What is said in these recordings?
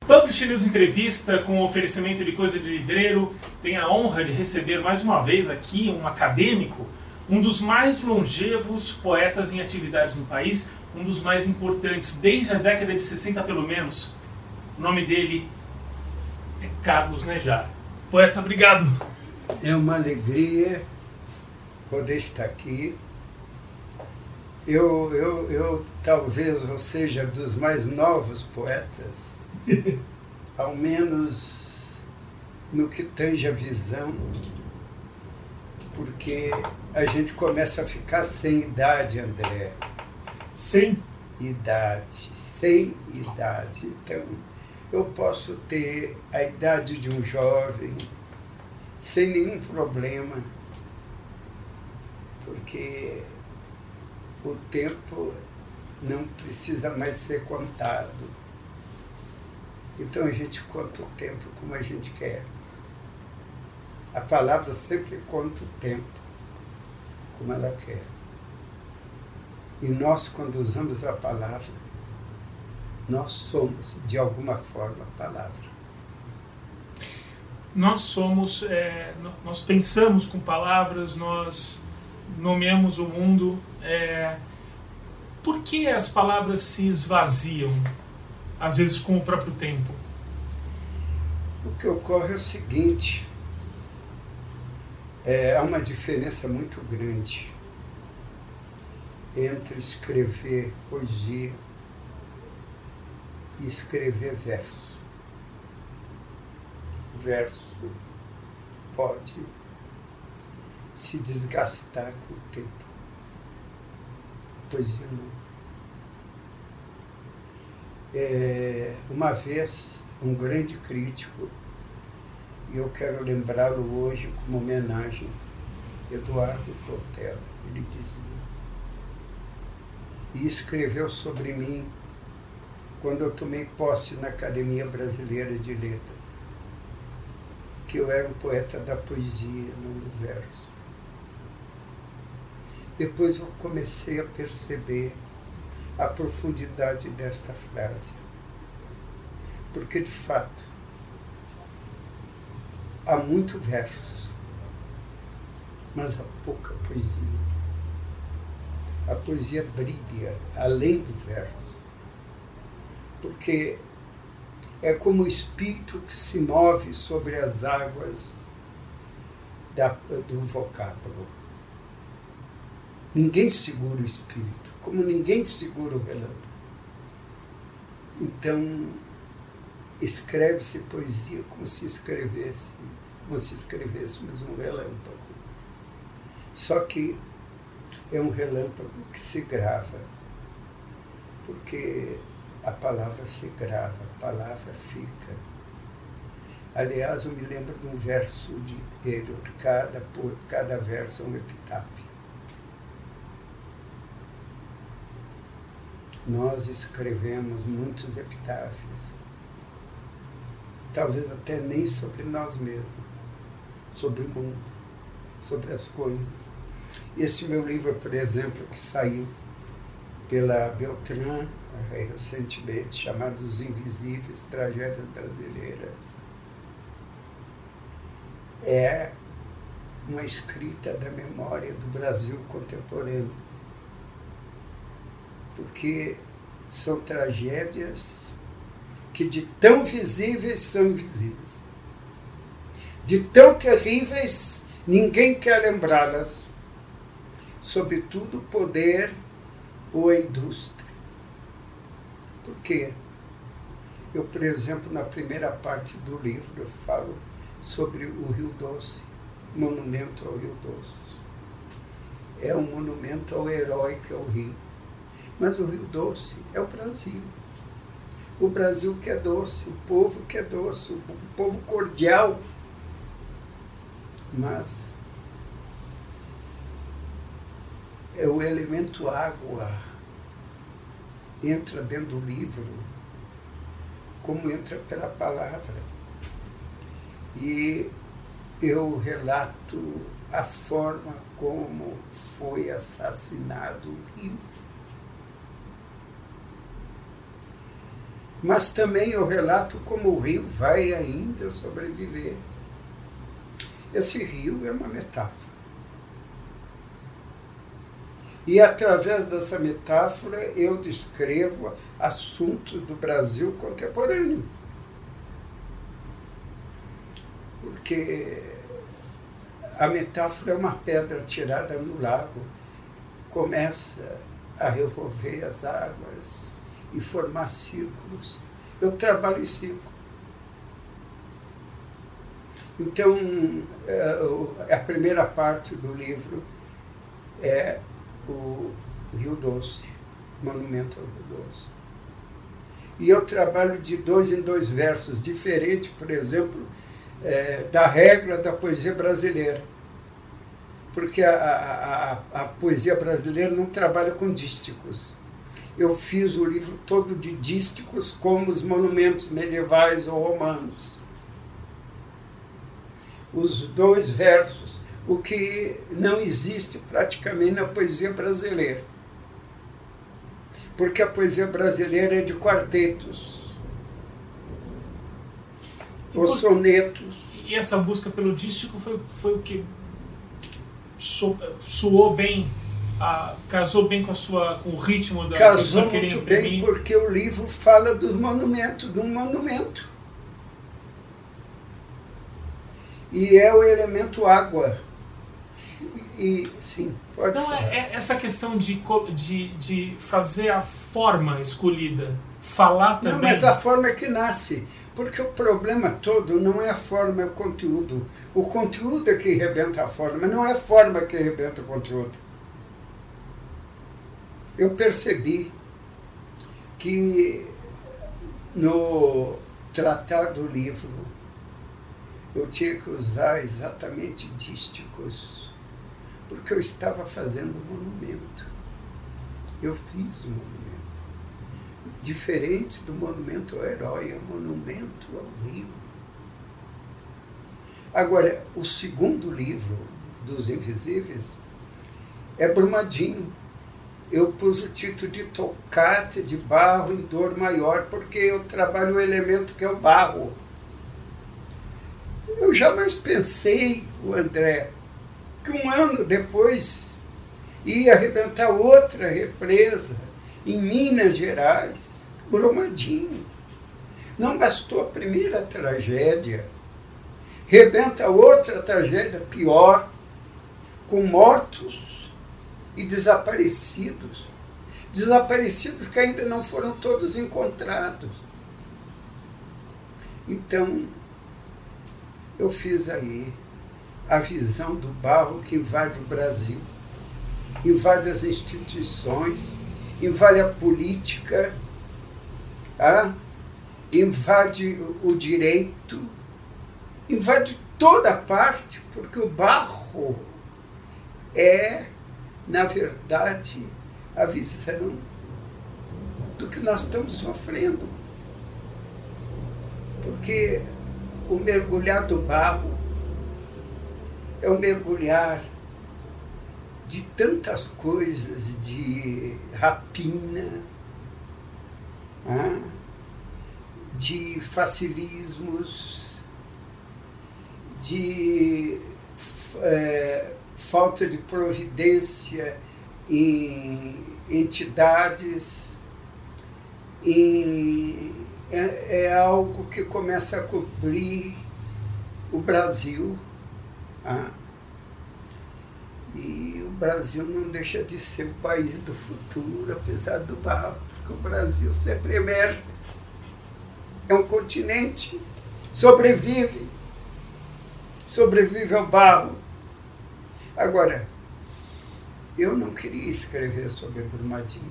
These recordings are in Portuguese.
Publish News Entrevista com oferecimento de coisa de livreiro tem a honra de receber mais uma vez aqui um acadêmico, um dos mais longevos poetas em atividades no país, um dos mais importantes desde a década de 60 pelo menos. O nome dele é Carlos Nejar. Poeta, obrigado. É uma alegria poder estar aqui. Eu, eu, eu talvez eu seja dos mais novos poetas, ao menos no que tange a visão, porque a gente começa a ficar sem idade, André. Sem? Idade, sem idade. Então, eu posso ter a idade de um jovem sem nenhum problema, porque o tempo não precisa mais ser contado. Então a gente conta o tempo como a gente quer. A palavra sempre conta o tempo como ela quer. E nós, quando usamos a palavra, nós somos, de alguma forma, a palavra. Nós somos, é, nós pensamos com palavras, nós nomeamos o mundo. É, por que as palavras se esvaziam, às vezes com o próprio tempo? O que ocorre é o seguinte: é, há uma diferença muito grande entre escrever poesia e escrever verso. Verso pode se desgastar com o tempo. Poesia não. É, uma vez, um grande crítico, e eu quero lembrá-lo hoje como homenagem, Eduardo Portela, ele dizia, e escreveu sobre mim quando eu tomei posse na Academia Brasileira de Letras, que eu era um poeta da poesia, não do verso. Depois eu comecei a perceber a profundidade desta frase. Porque, de fato, há muito verso, mas há pouca poesia. A poesia brilha além do verso, porque é como o espírito que se move sobre as águas da, do vocábulo. Ninguém segura o espírito, como ninguém segura o relâmpago. Então, escreve-se poesia como se escrevesse, como se escrevêssemos um relâmpago. Só que é um relâmpago que se grava, porque a palavra se grava, a palavra fica. Aliás, eu me lembro de um verso de Eliot, cada, cada verso é um epitáfio. Nós escrevemos muitos epitáfios, talvez até nem sobre nós mesmos, sobre o mundo, sobre as coisas. Esse meu livro, por exemplo, que saiu pela Beltrán recentemente, chamado Os Invisíveis, Tragédias Brasileiras, é uma escrita da memória do Brasil contemporâneo porque são tragédias que de tão visíveis são invisíveis. De tão terríveis, ninguém quer lembrá-las. Sobretudo o poder ou a indústria. Por quê? Eu, por exemplo, na primeira parte do livro, eu falo sobre o Rio Doce, monumento ao Rio Doce. É um monumento ao herói que é o Rio mas o Rio Doce é o Brasil. O Brasil que é doce, o povo que é doce, o povo cordial. Mas é o elemento água entra dentro do livro como entra pela palavra. E eu relato a forma como foi assassinado o rio. Mas também eu relato como o rio vai ainda sobreviver. Esse rio é uma metáfora. E através dessa metáfora eu descrevo assuntos do Brasil contemporâneo. Porque a metáfora é uma pedra tirada no lago, começa a revolver as águas e formar círculos. Eu trabalho em círculo. Então, é, a primeira parte do livro é o Rio Doce, Monumento ao Rio Doce. E eu trabalho de dois em dois versos, diferente, por exemplo, é, da regra da poesia brasileira. Porque a, a, a poesia brasileira não trabalha com dísticos. Eu fiz o livro todo de dísticos, como os monumentos medievais ou romanos. Os dois versos o que não existe praticamente na poesia brasileira. Porque a poesia brasileira é de quartetos, ou sonetos. E essa busca pelo dístico foi, foi o que so, soou bem, a, casou bem com, a sua, com o ritmo da Casou muito bem porque o livro fala do monumento, de um monumento. E é o elemento água e sim, pode Não, é, é, essa questão de, de, de fazer a forma escolhida, falar também. Não, mas a forma é que nasce. Porque o problema todo não é a forma, é o conteúdo. O conteúdo é que rebenta a forma, não é a forma que rebenta o conteúdo. Eu percebi que no tratado do livro eu tinha que usar exatamente dísticos porque eu estava fazendo um monumento. Eu fiz um monumento. Diferente do monumento ao herói, é um monumento ao rio. Agora, o segundo livro dos Invisíveis é Brumadinho. Eu pus o título de Tocate de Barro em Dor Maior, porque eu trabalho o elemento que é o barro. Eu jamais pensei, o André, que um ano depois ia arrebentar outra represa em Minas Gerais, Brumadinho. Não bastou a primeira tragédia, rebenta outra tragédia pior, com mortos e desaparecidos. Desaparecidos que ainda não foram todos encontrados. Então, eu fiz aí a visão do barro que invade o Brasil, invade as instituições, invade a política, invade o direito, invade toda parte, porque o barro é, na verdade, a visão do que nós estamos sofrendo. Porque o mergulhar do barro é um mergulhar de tantas coisas, de rapina, ah, de facilismos, de é, falta de providência em entidades, é, é algo que começa a cobrir o Brasil ah. E o Brasil não deixa de ser o país do futuro, apesar do barro, porque o Brasil sempre emerge. É um continente, sobrevive, sobrevive ao barro. Agora, eu não queria escrever sobre Brumadinho,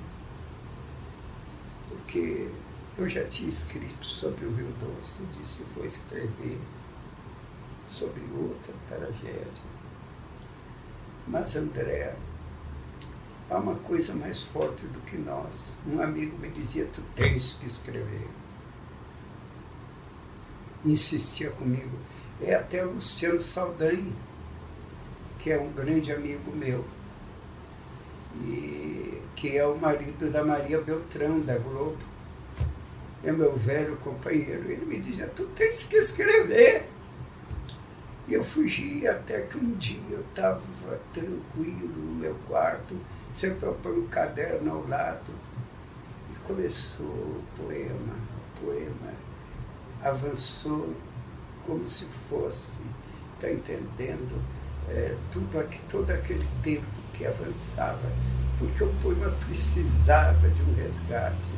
porque eu já tinha escrito sobre o Rio Doce, disse vou escrever sobre outra tragédia. Mas, André, há uma coisa mais forte do que nós. Um amigo me dizia: Tu tens que escrever. Insistia comigo. É até o Luciano Saldanha, que é um grande amigo meu, e que é o marido da Maria Beltrão, da Globo. É meu velho companheiro. Ele me dizia, tu tens que escrever. E eu fugi até que um dia eu estava tranquilo no meu quarto, sempre eu ponho um caderno ao lado. E começou o poema, o poema avançou como se fosse, está entendendo, é, tudo todo aquele tempo que avançava, porque o poema precisava de um resgate,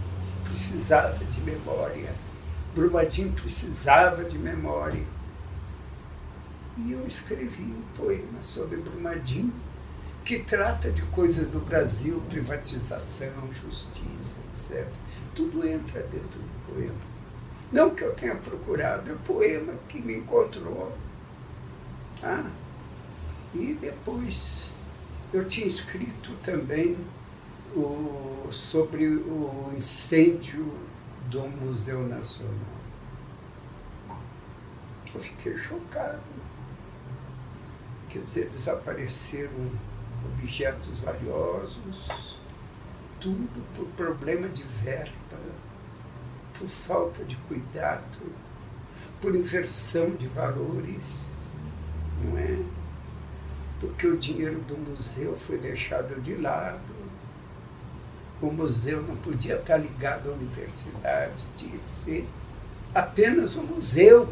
precisava de memória. Brumadinho precisava de memória. E eu escrevi um poema sobre Brumadinho, que trata de coisas do Brasil, privatização, justiça, etc. Tudo entra dentro do poema. Não que eu tenha procurado, é o poema que me encontrou. Ah, e depois eu tinha escrito também o, sobre o incêndio do Museu Nacional. Eu fiquei chocado. Quer dizer, desapareceram objetos valiosos, tudo por problema de verba por falta de cuidado, por inversão de valores, não é? Porque o dinheiro do museu foi deixado de lado. O museu não podia estar ligado à universidade, tinha que ser apenas um museu,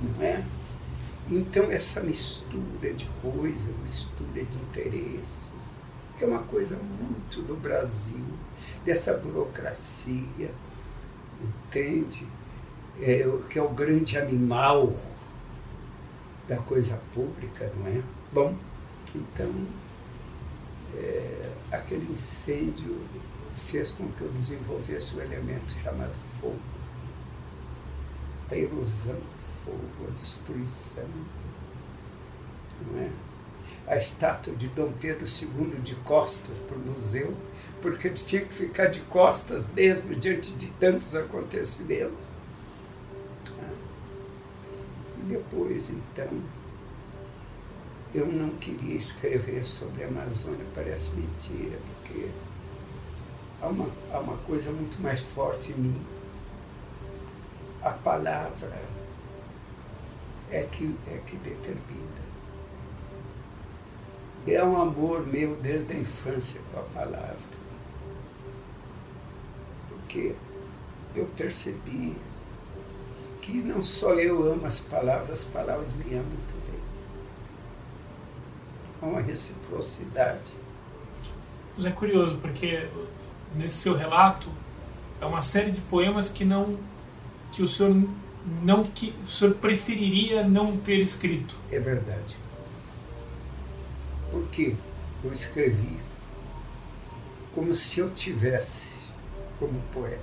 não é? Então, essa mistura de coisas, mistura de interesses, que é uma coisa muito do Brasil, dessa burocracia, entende? É, que é o grande animal da coisa pública, não é? Bom, então, é, aquele incêndio fez com que eu desenvolvesse um elemento chamado fogo. A erosão do fogo, a destruição, não é? A estátua de Dom Pedro II de costas para o museu porque ele tinha que ficar de costas mesmo diante de tantos acontecimentos. E depois, então, eu não queria escrever sobre a Amazônia, parece mentira, porque há uma, há uma coisa muito mais forte em mim. A palavra é que, é que determina. É um amor meu desde a infância com a palavra porque eu percebi que não só eu amo as palavras, as palavras me amam uma reciprocidade. Mas é curioso, porque nesse seu relato é uma série de poemas que não que o senhor não que o senhor preferiria não ter escrito. É verdade. Porque eu escrevi como se eu tivesse como poeta,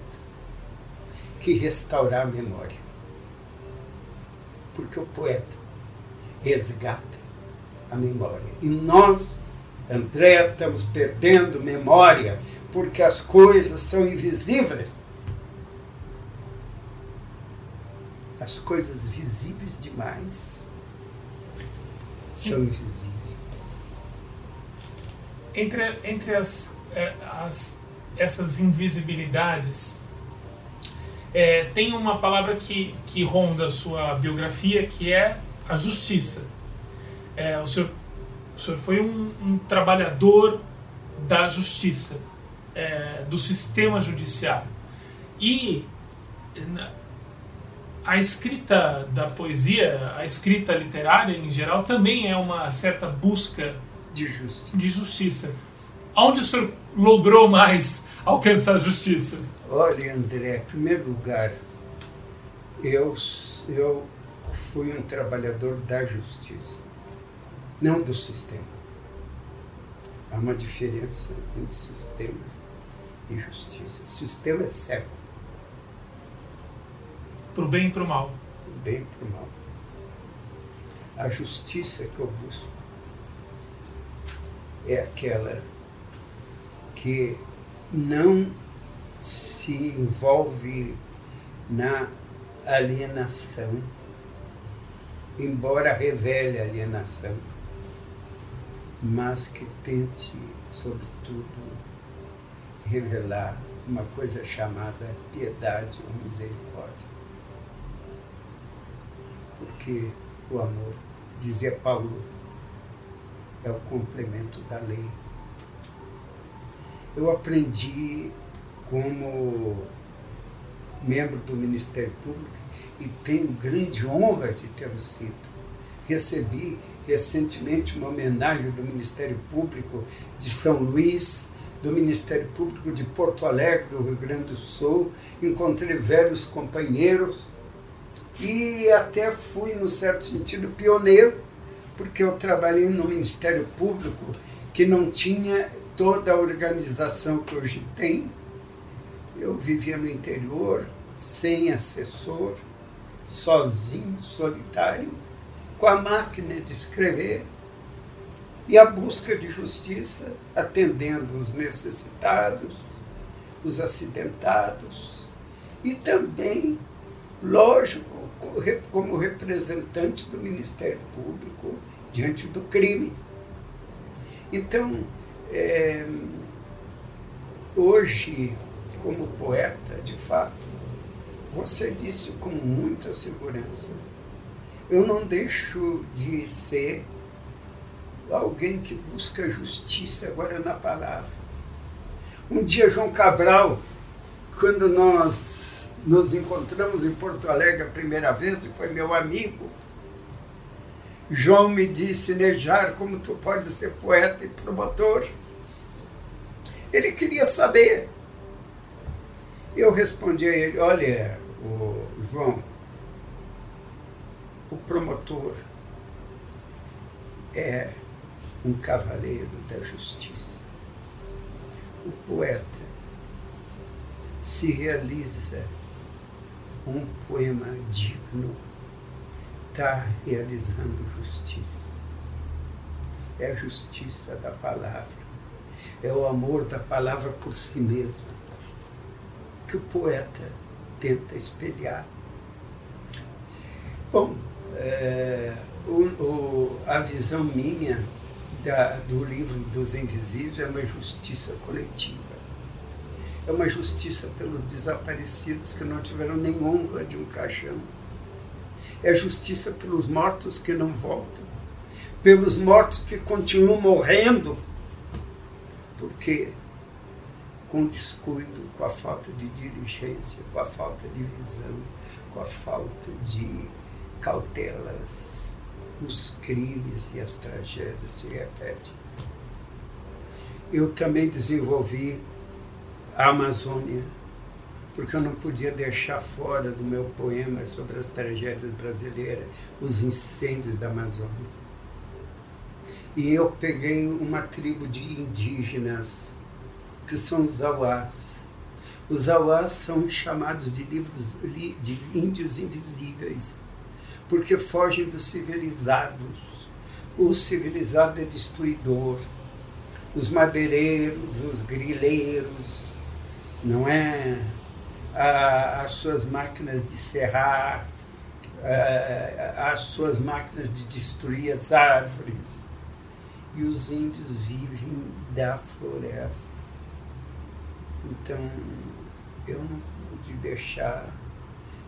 que restaurar a memória. Porque o poeta resgata a memória. E nós, André, estamos perdendo memória porque as coisas são invisíveis. As coisas visíveis demais são invisíveis. Entre, entre as, eh, as essas invisibilidades, é, tem uma palavra que, que ronda a sua biografia que é a justiça. É, o, senhor, o senhor foi um, um trabalhador da justiça, é, do sistema judiciário. E a escrita da poesia, a escrita literária em geral, também é uma certa busca de justiça. De justiça. Onde o senhor logrou mais alcançar a justiça? Olha, André, em primeiro lugar, eu, eu fui um trabalhador da justiça, não do sistema. Há uma diferença entre sistema e justiça. O sistema é cego. Para o bem e para o mal. Para o bem e para o mal. A justiça que eu busco é aquela que não se envolve na alienação, embora revele alienação. Mas que tente, sobretudo, revelar uma coisa chamada piedade ou misericórdia. Porque o amor, dizia Paulo, é o complemento da lei. Eu aprendi como membro do Ministério Público e tenho grande honra de ter sido. Recebi recentemente uma homenagem do Ministério Público de São Luís, do Ministério Público de Porto Alegre, do Rio Grande do Sul. Encontrei velhos companheiros e até fui, no certo sentido, pioneiro, porque eu trabalhei no Ministério Público que não tinha toda a organização que hoje tem. Eu vivia no interior, sem assessor, sozinho, solitário, com a máquina de escrever e a busca de justiça, atendendo os necessitados, os acidentados e também, lógico, como representante do Ministério Público diante do crime. Então, é, hoje, como poeta, de fato, você disse com muita segurança, eu não deixo de ser alguém que busca justiça agora na palavra. Um dia, João Cabral, quando nós nos encontramos em Porto Alegre a primeira vez, e foi meu amigo, João me disse, Nejar, como tu pode ser poeta e promotor? Ele queria saber. Eu respondi a ele, olha, João, o promotor é um cavaleiro da justiça. O poeta se realiza um poema digno, está realizando justiça. É a justiça da palavra, é o amor da palavra por si mesma, que o poeta tenta espelhar. Bom, é, o, o, a visão minha da, do livro dos invisíveis é uma justiça coletiva. É uma justiça pelos desaparecidos que não tiveram nem honra de um caixão. É justiça pelos mortos que não voltam. Pelos mortos que continuam morrendo. Porque com descuido, com a falta de diligência, com a falta de visão, com a falta de cautelas, os crimes e as tragédias se repetem. Eu também desenvolvi a Amazônia, porque eu não podia deixar fora do meu poema sobre as tragédias brasileiras os incêndios da Amazônia. E eu peguei uma tribo de indígenas, que são os Auás. Os Auás são chamados de, livros, de índios invisíveis porque fogem dos civilizados. O civilizado é destruidor. Os madeireiros, os grileiros, não é? as suas máquinas de serrar, as suas máquinas de destruir as árvores. E os índios vivem da floresta. Então, eu não pude deixar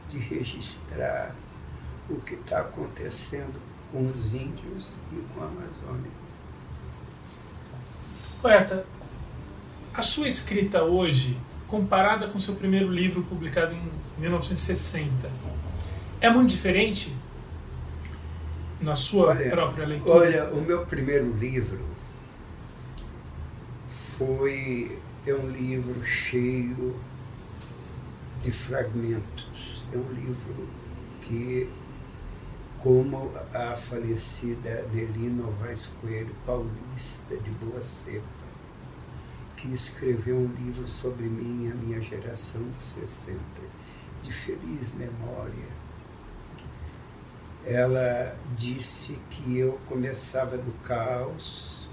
de registrar o que está acontecendo com os índios e com a Amazônia. Poeta, a sua escrita hoje, comparada com seu primeiro livro publicado em 1960, é muito diferente na sua olha, própria leitura? Olha, o meu primeiro livro foi é um livro cheio de fragmentos. É um livro que como a falecida Nelly Novaes Coelho, paulista de boa cepa, que escreveu um livro sobre mim e a minha geração de 60, de feliz memória. Ela disse que eu começava do caos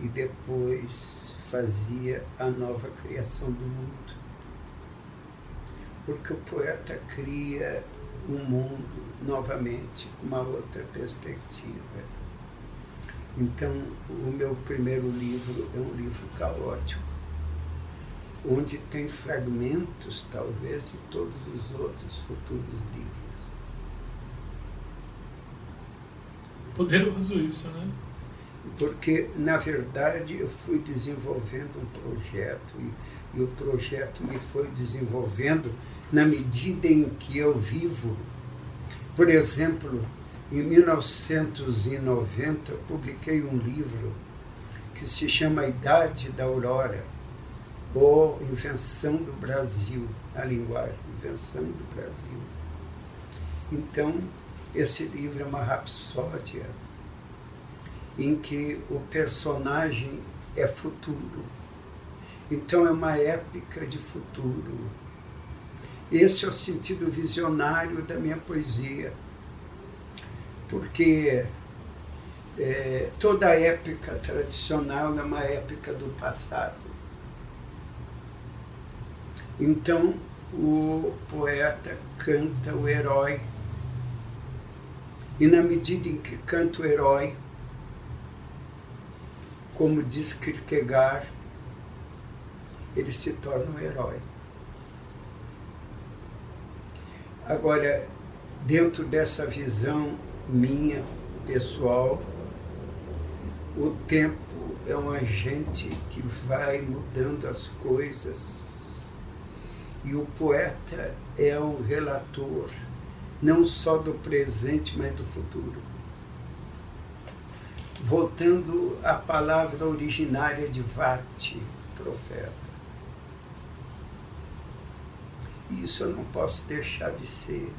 e depois fazia a nova criação do mundo. Porque o poeta cria um mundo novamente com uma outra perspectiva. Então, o meu primeiro livro é um livro caótico, onde tem fragmentos, talvez, de todos os outros futuros livros. Poderoso isso, né? Porque, na verdade, eu fui desenvolvendo um projeto e, e o projeto me foi desenvolvendo na medida em que eu vivo. Por exemplo, em 1990, eu publiquei um livro que se chama Idade da Aurora, ou Invenção do Brasil, a linguagem, Invenção do Brasil. Então, esse livro é uma rapsódia em que o personagem é futuro. Então, é uma épica de futuro. Esse é o sentido visionário da minha poesia porque é, toda época tradicional é uma época do passado. Então, o poeta canta o herói, e na medida em que canta o herói, como diz Kierkegaard, ele se torna um herói. Agora, dentro dessa visão minha, pessoal, o tempo é um agente que vai mudando as coisas. E o poeta é um relator, não só do presente, mas do futuro. Voltando à palavra originária de Vati, profeta. Isso eu não posso deixar de ser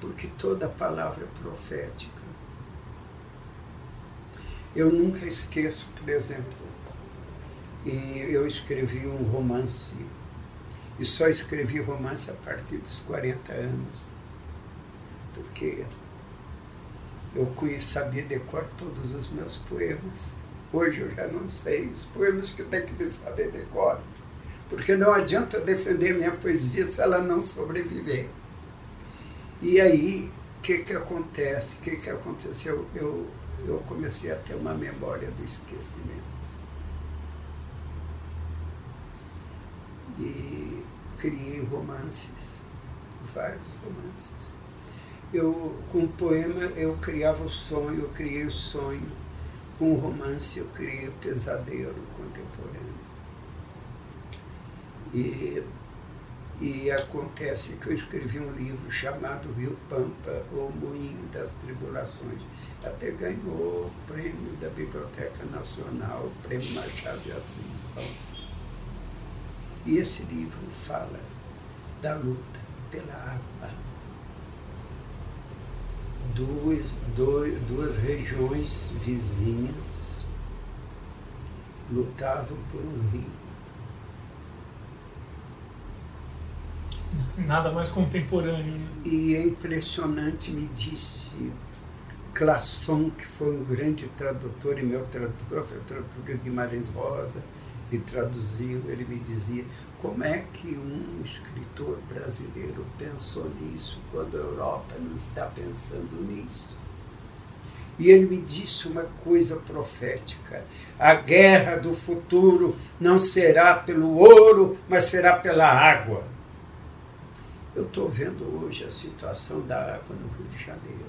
porque toda palavra é profética. Eu nunca esqueço, por exemplo, e eu escrevi um romance, e só escrevi romance a partir dos 40 anos, porque eu sabia decor todos os meus poemas. Hoje eu já não sei os poemas que eu tenho que me saber decor, porque não adianta defender minha poesia se ela não sobreviver. E aí, o que, que acontece? O que, que aconteceu? Eu, eu comecei a ter uma memória do esquecimento. E criei romances, vários romances. Eu, com um poema, eu criava o sonho, eu criei o sonho. Com um romance, eu criei o pesadelo contemporâneo. E e acontece que eu escrevi um livro chamado Rio Pampa, ou Moinho das Tribulações. Até ganhou o prêmio da Biblioteca Nacional, o prêmio Machado de Assis. E esse livro fala da luta pela água. Duas, dois, duas regiões vizinhas lutavam por um rio Nada mais contemporâneo. Né? E é impressionante, me disse Classon, que foi um grande tradutor, e meu tradutor foi o tradutor de Guimarães Rosa, me traduziu, ele me dizia como é que um escritor brasileiro pensou nisso quando a Europa não está pensando nisso. E ele me disse uma coisa profética: a guerra do futuro não será pelo ouro, mas será pela água. Eu estou vendo hoje a situação da água no Rio de Janeiro.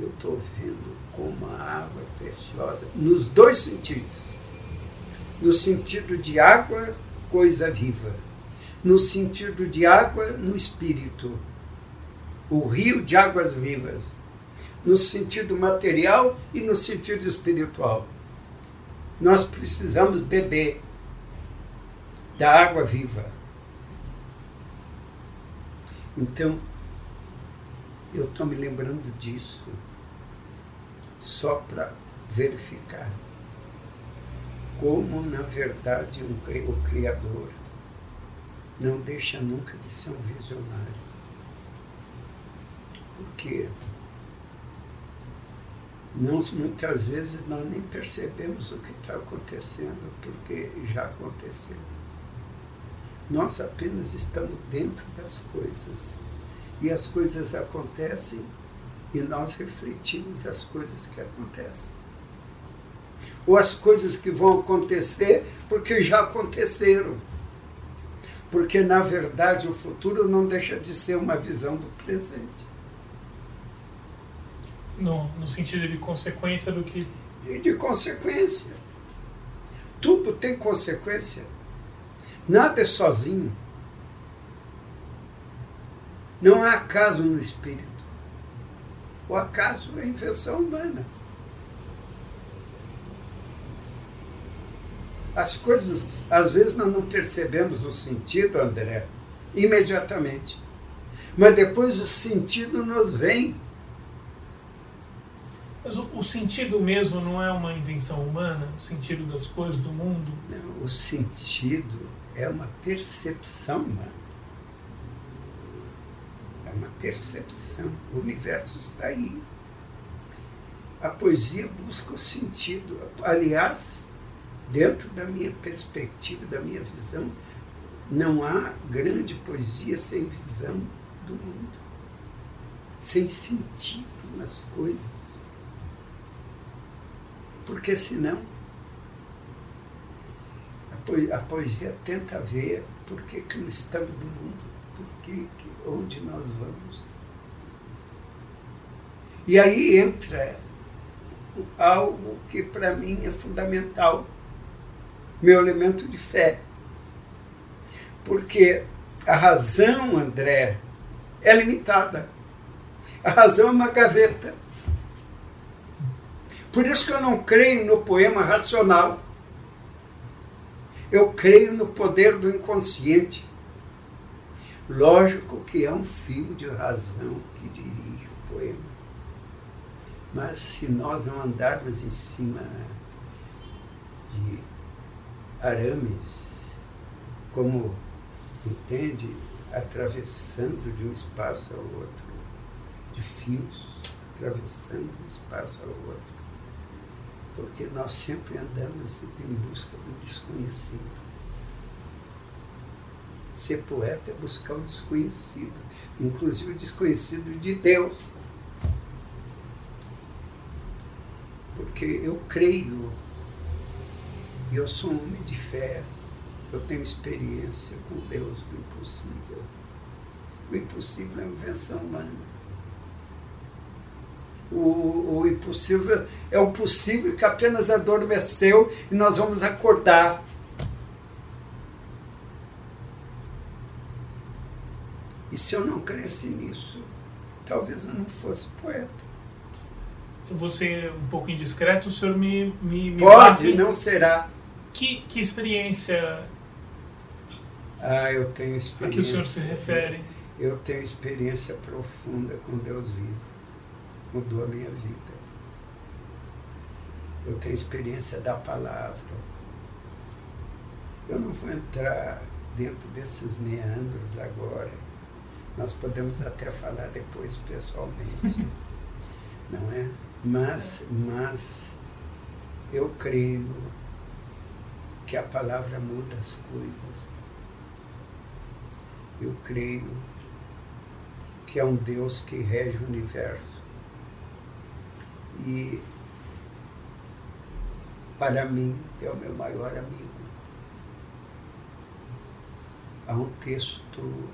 Eu estou vendo como a água é preciosa, nos dois sentidos. No sentido de água, coisa viva. No sentido de água, no espírito. O rio de águas vivas. No sentido material e no sentido espiritual. Nós precisamos beber da água viva então, eu estou me lembrando disso só para verificar como, na verdade, um, o Criador não deixa nunca de ser um visionário. Porque muitas vezes nós nem percebemos o que está acontecendo, porque já aconteceu. Nós apenas estamos dentro das coisas. E as coisas acontecem E nós refletimos as coisas que acontecem. Ou as coisas que vão acontecer porque já aconteceram. Porque, na verdade, o futuro não deixa de ser uma visão do presente. No, no sentido de consequência do que. E de consequência. Tudo tem consequência. Nada é sozinho. Não há acaso no espírito. O acaso é invenção humana. As coisas, às vezes, nós não percebemos o sentido, André, imediatamente. Mas depois o sentido nos vem. Mas o, o, sentido mesmo não é uma invenção humana? O sentido das coisas do mundo? Não, o sentido é uma percepção humana. É uma percepção. O universo está aí. A poesia busca o sentido. Aliás, dentro da minha perspectiva, da minha visão, não há grande poesia sem visão do mundo, sem sentido nas coisas. Porque senão a poesia tenta ver por que, que estamos no mundo, por que, onde nós vamos. E aí entra algo que para mim é fundamental meu elemento de fé. Porque a razão, André, é limitada. A razão é uma gaveta. Por isso que eu não creio no poema racional. Eu creio no poder do inconsciente. Lógico que é um fio de razão que dirige o poema. Mas se nós não andarmos em cima de arames, como entende, atravessando de um espaço ao outro, de fios, atravessando de um espaço ao outro. Porque nós sempre andamos em busca do desconhecido. Ser poeta é buscar o desconhecido, inclusive o desconhecido de Deus. Porque eu creio e eu sou um homem de fé. Eu tenho experiência com Deus do impossível. O impossível é uma invenção humana. O, o impossível é o possível que apenas adormeceu e nós vamos acordar. E se eu não cresce nisso, talvez eu não fosse poeta. Eu vou ser um pouco indiscreto, o senhor me. me, me Pode, bate... não será. Que, que experiência ah, eu tenho experiência. A que o senhor se refere? Eu tenho experiência profunda com Deus vivo. Mudou a minha vida. Eu tenho experiência da palavra. Eu não vou entrar dentro desses meandros agora. Nós podemos até falar depois pessoalmente. não é? Mas, mas eu creio que a palavra muda as coisas. Eu creio que é um Deus que rege o universo. E para mim é o meu maior amigo. Há um texto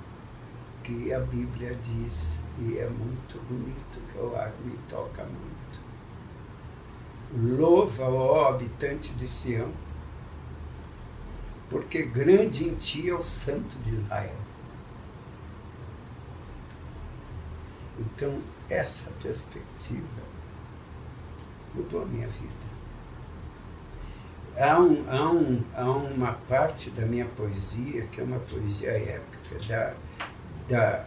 que a Bíblia diz, e é muito bonito, que eu me toca muito. Louva, ó habitante de Sião, porque grande em ti é o Santo de Israel. Então, essa perspectiva mudou a minha vida. Há, um, há, um, há uma parte da minha poesia que é uma poesia épica da, da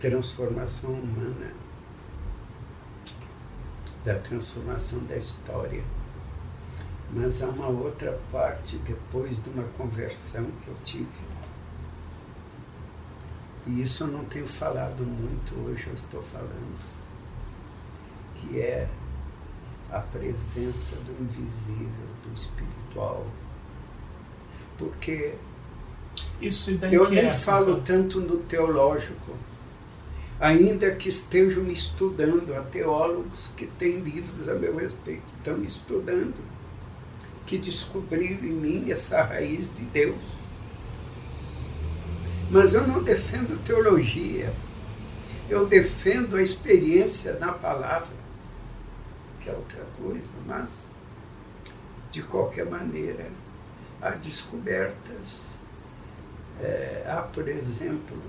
transformação humana, da transformação da história mas há uma outra parte depois de uma conversão que eu tive. E isso eu não tenho falado muito, hoje eu estou falando, que é a presença do invisível, do espiritual. Porque isso eu nem falo tanto no teológico, ainda que estejam me estudando. Há teólogos que têm livros a meu respeito, estão me estudando, que descobriram em mim essa raiz de Deus. Mas eu não defendo teologia, eu defendo a experiência na palavra, que é outra coisa, mas, de qualquer maneira, há descobertas. É, há, por exemplo,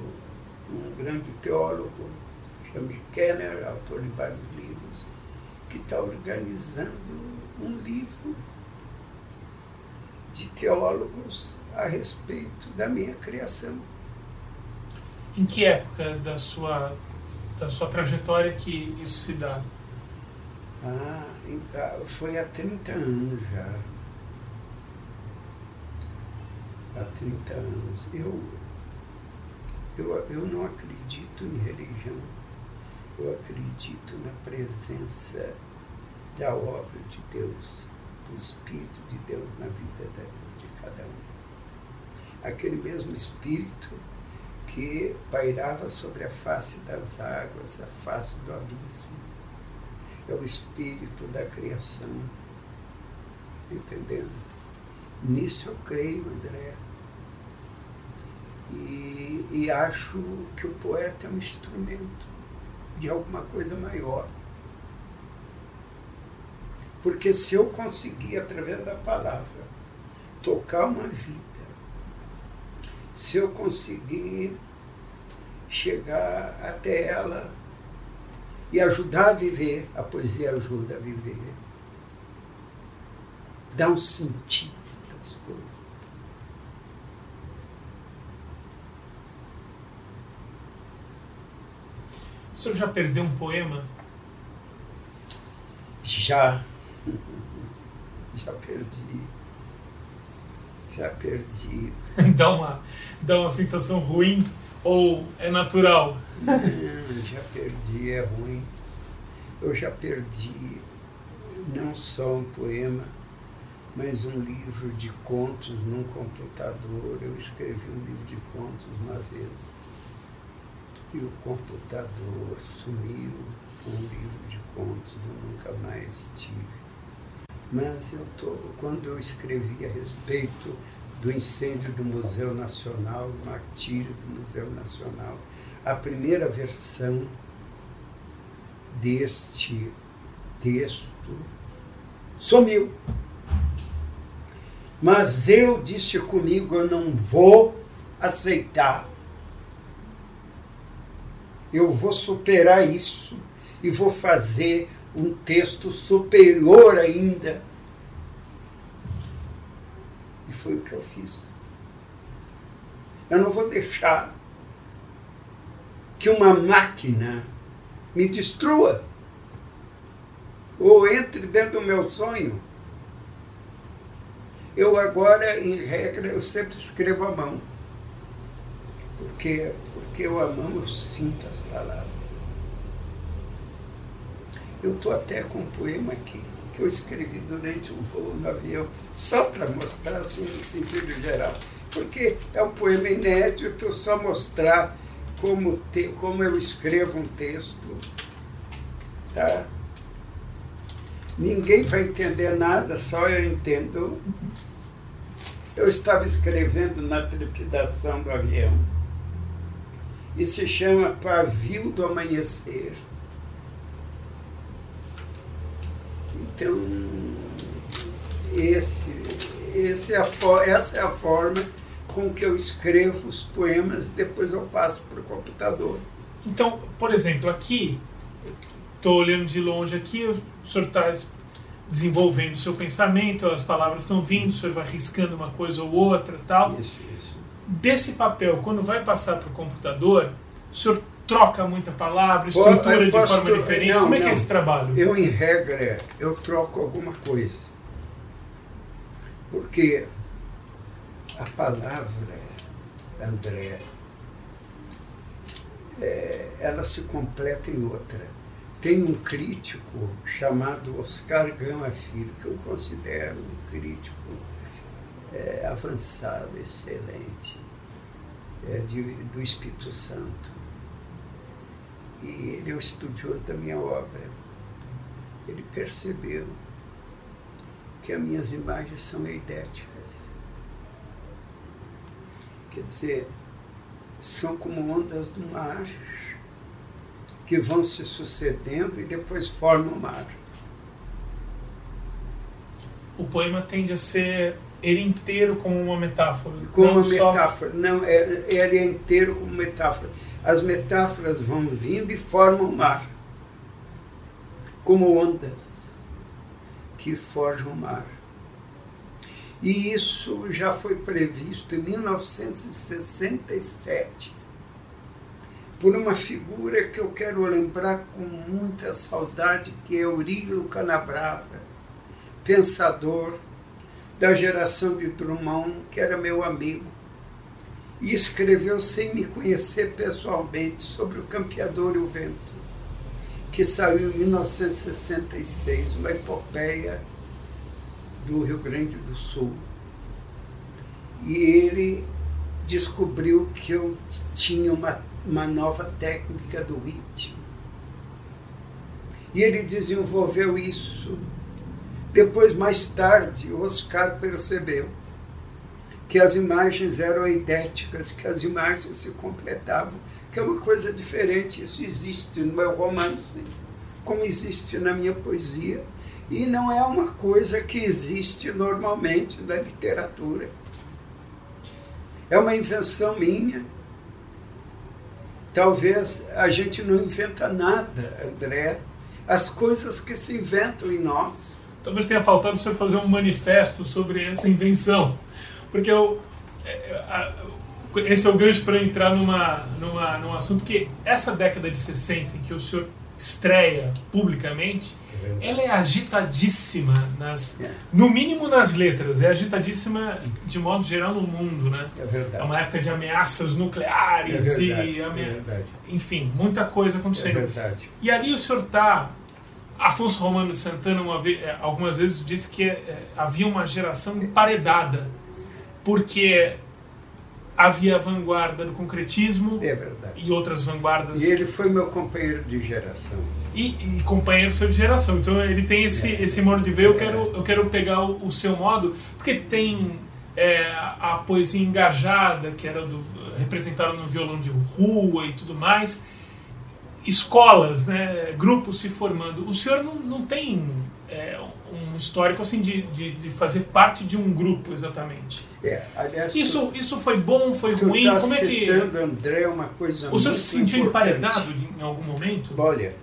um grande teólogo, chama Kenner, autor de vários livros, que está organizando um livro de teólogos a respeito da minha criação. Em que época da sua, da sua trajetória que isso se dá? Ah, ah foi há 30 anos já. Há 30 anos. Eu, eu, eu não acredito em religião, eu acredito na presença da obra de Deus, do Espírito de Deus na vida de cada um. Aquele mesmo Espírito que pairava sobre a face das águas, a face do abismo. É o Espírito da criação. Entendendo? Nisso eu creio, André. E, e acho que o poeta é um instrumento de alguma coisa maior. Porque se eu conseguir, através da palavra, tocar uma vida, se eu conseguir chegar até ela e ajudar a viver, a poesia ajuda a viver, dá um sentido das coisas. O senhor já perdeu um poema? Já. Já perdi. Já perdi. dá, uma, dá uma sensação ruim ou é natural? Não, já perdi, é ruim. Eu já perdi não só um poema, mas um livro de contos num computador. Eu escrevi um livro de contos uma vez e o computador sumiu com o livro de contos, eu nunca mais tive. Mas eu tô, quando eu escrevi a respeito do incêndio do Museu Nacional, do martírio do Museu Nacional, a primeira versão deste texto sumiu. Mas eu disse comigo, eu não vou aceitar eu vou superar isso e vou fazer um texto superior ainda. E foi o que eu fiz. Eu não vou deixar que uma máquina me destrua ou entre dentro do meu sonho. Eu agora, em regra, eu sempre escrevo à mão. Porque porque eu a mão, eu sinto as palavras. Eu estou até com um poema aqui, que eu escrevi durante um voo no avião, só para mostrar assim no sentido geral. Porque é um poema inédito, só mostrar como, te, como eu escrevo um texto. Tá? Ninguém vai entender nada, só eu entendo. Eu estava escrevendo na trepidação do avião e se chama Pavio do Amanhecer. Então, esse, esse é a, essa é a forma com que eu escrevo os poemas, depois eu passo para o computador. Então, por exemplo, aqui, estou olhando de longe aqui, o senhor está desenvolvendo o seu pensamento, as palavras estão vindo, o senhor vai riscando uma coisa ou outra tal. Isso, isso desse papel, quando vai passar para o computador, o senhor troca muita palavra, estrutura de forma diferente? Não, Como é não. que é esse trabalho? Eu, em regra, eu troco alguma coisa. Porque a palavra, André, é, ela se completa em outra. Tem um crítico chamado Oscar Gama Filho, que eu considero um crítico é, avançado, excelente, é, de, do Espírito Santo. e ele é um estudioso da minha obra. Ele percebeu que as minhas imagens são eidéticas. Quer dizer, são como ondas do mar que vão se sucedendo e depois formam o mar. O poema tende a ser ele inteiro como uma metáfora. Como uma só... metáfora. Não, é, ele é inteiro como metáfora. As metáforas vão vindo e formam o mar. Como ondas que forjam o mar. E isso já foi previsto em 1967 por uma figura que eu quero lembrar com muita saudade, que é Eurílio Canabrava, pensador da geração de Drummond, que era meu amigo, e escreveu sem me conhecer pessoalmente sobre o Campeador e o Vento, que saiu em 1966, uma epopeia do Rio Grande do Sul. E ele descobriu que eu tinha uma, uma nova técnica do ritmo. E ele desenvolveu isso depois, mais tarde, o Oscar percebeu que as imagens eram idênticas, que as imagens se completavam, que é uma coisa diferente. Isso existe no meu romance, como existe na minha poesia, e não é uma coisa que existe normalmente na literatura. É uma invenção minha. Talvez a gente não inventa nada, André. As coisas que se inventam em nós talvez tenha faltado o senhor fazer um manifesto sobre essa invenção. Porque eu, é, esse é o gancho para entrar numa, numa, num assunto que essa década de 60 em que o senhor estreia publicamente, ela é agitadíssima, nas, é. no mínimo nas letras, é agitadíssima de modo geral no mundo. Né? É verdade. É uma época de ameaças nucleares é verdade, e. É verdade. Enfim, muita coisa acontecendo. É verdade. E ali o senhor está Afonso Romano de Santana vez, é, algumas vezes disse que é, havia uma geração emparedada, porque havia a vanguarda do concretismo é e outras vanguardas. E ele foi meu companheiro de geração. E, e companheiro seu de geração. Então ele tem esse, é. esse modo de ver. Eu, é. quero, eu quero pegar o, o seu modo, porque tem é, a poesia engajada, que era do, representada no violão de rua e tudo mais escolas, né, grupos se formando. O senhor não, não tem é, um histórico assim de, de, de, fazer parte de um grupo exatamente. É, aliás, isso, tu, isso foi bom, foi ruim? Tá Como é que. André é uma coisa O senhor se sentiu emparedado em algum momento? Olha,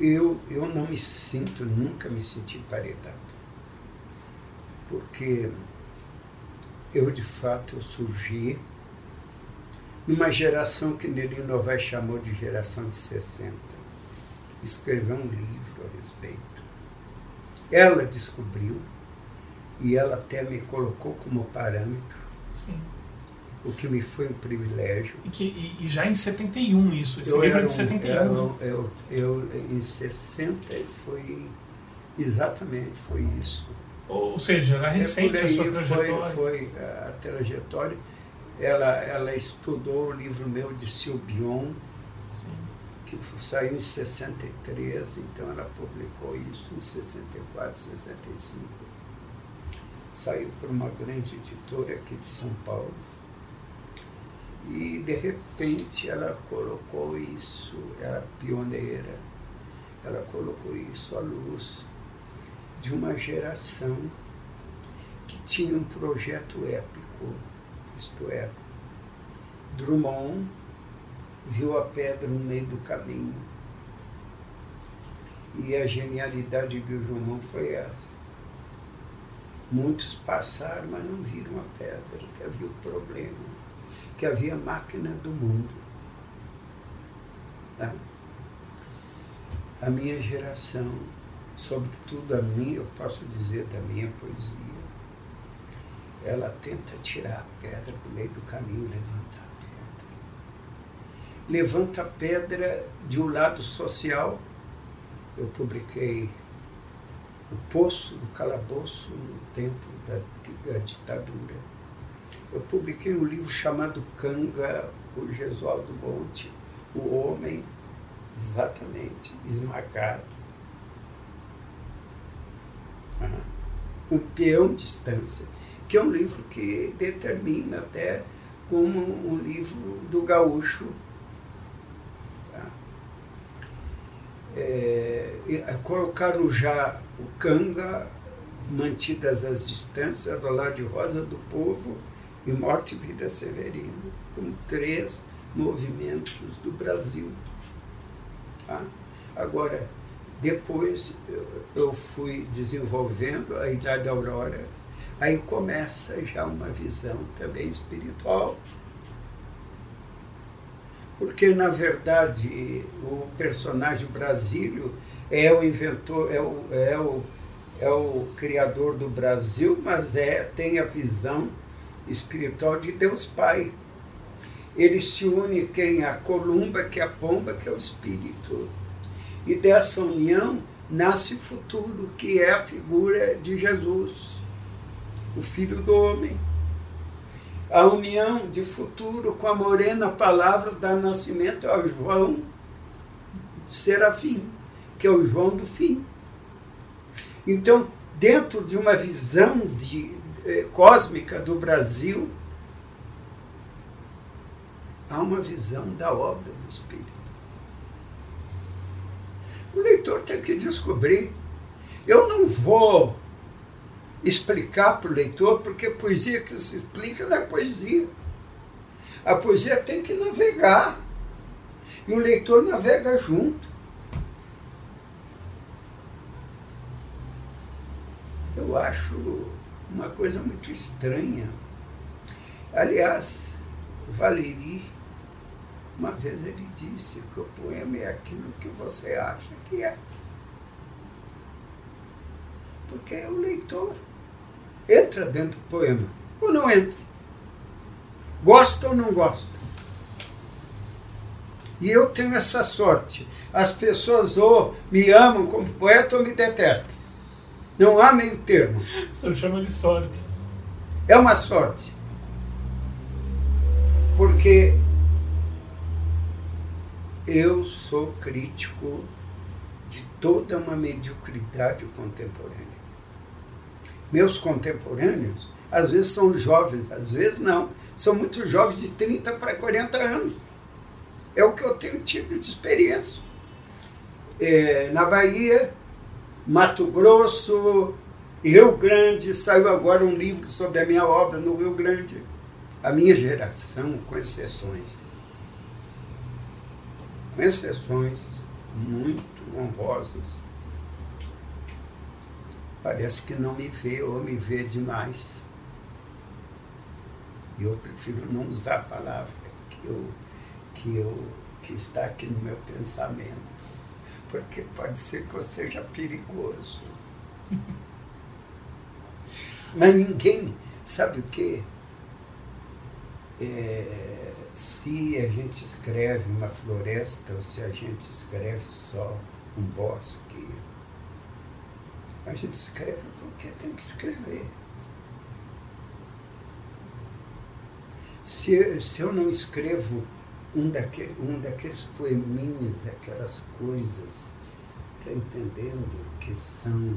eu, eu não me sinto, nunca me senti emparedado. Porque eu de fato surgi numa geração que Neri Novaes chamou de geração de 60. Escreveu um livro a respeito. Ela descobriu, e ela até me colocou como parâmetro. Sim. O que me foi um privilégio. E, que, e, e já em 71 isso, esse eu livro é de 71. Eu, eu, eu, em 60 foi exatamente foi isso. Ou seja, era recente é a sua trajetória. Foi, foi a trajetória ela, ela estudou o livro meu de Silbion, que saiu em 63, então ela publicou isso em 64, 65. Saiu por uma grande editora aqui de São Paulo. E de repente ela colocou isso, era pioneira, ela colocou isso à luz de uma geração que tinha um projeto épico isto é, Drummond viu a pedra no meio do caminho. E a genialidade de Drummond foi essa. Muitos passaram, mas não viram a pedra, que havia o problema, que havia máquina do mundo. Tá? A minha geração, sobretudo a minha, eu posso dizer da minha poesia, ela tenta tirar a pedra do meio do caminho, levanta a pedra. Levanta a pedra de um lado social. Eu publiquei O Poço do Calabouço no tempo da, da ditadura. Eu publiquei um livro chamado Canga, o Gesualdo Monte, O Homem, Exatamente, esmagado. O Peão Distância, que é um livro que determina até como um livro do gaúcho. Tá? É, colocaram já o Canga, mantidas as distâncias, do lado de Rosa do Povo e Morte Vida Severina, como três movimentos do Brasil. Tá? Agora, depois eu fui desenvolvendo a Idade Aurora, aí começa já uma visão também espiritual. Porque, na verdade, o personagem Brasílio é o inventor, é o, é o, é o criador do Brasil, mas é, tem a visão espiritual de Deus Pai. Ele se une quem? A columba, que é a pomba, que é o espírito. E dessa união nasce futuro, que é a figura de Jesus, o Filho do Homem. A união de futuro com a morena palavra dá nascimento ao João Serafim, que é o João do fim. Então, dentro de uma visão de, eh, cósmica do Brasil, há uma visão da obra do Espírito. O leitor tem que descobrir. Eu não vou explicar para o leitor, porque poesia que se explica não é poesia. A poesia tem que navegar. E o leitor navega junto. Eu acho uma coisa muito estranha. Aliás, Valéry uma vez ele disse que o poema é aquilo que você acha que é. Porque o leitor entra dentro do poema ou não entra. Gosta ou não gosta. E eu tenho essa sorte. As pessoas ou me amam como poeta ou me detestam. Não há meio termo. Você chama de sorte. É uma sorte. Porque eu sou crítico de toda uma mediocridade contemporânea. Meus contemporâneos, às vezes são jovens, às vezes não. São muito jovens de 30 para 40 anos. É o que eu tenho tido de experiência. É, na Bahia, Mato Grosso, Rio Grande, saiu agora um livro sobre a minha obra no Rio Grande. A minha geração, com exceções, com exceções muito honrosas, parece que não me vê ou me vê demais. E eu prefiro não usar a palavra que, eu, que, eu, que está aqui no meu pensamento, porque pode ser que eu seja perigoso. Mas ninguém, sabe o quê? É, se a gente escreve uma floresta ou se a gente escreve só um bosque, a gente escreve porque tem que escrever. Se, se eu não escrevo um, daquele, um daqueles poeminhos, aquelas coisas, está entendendo que são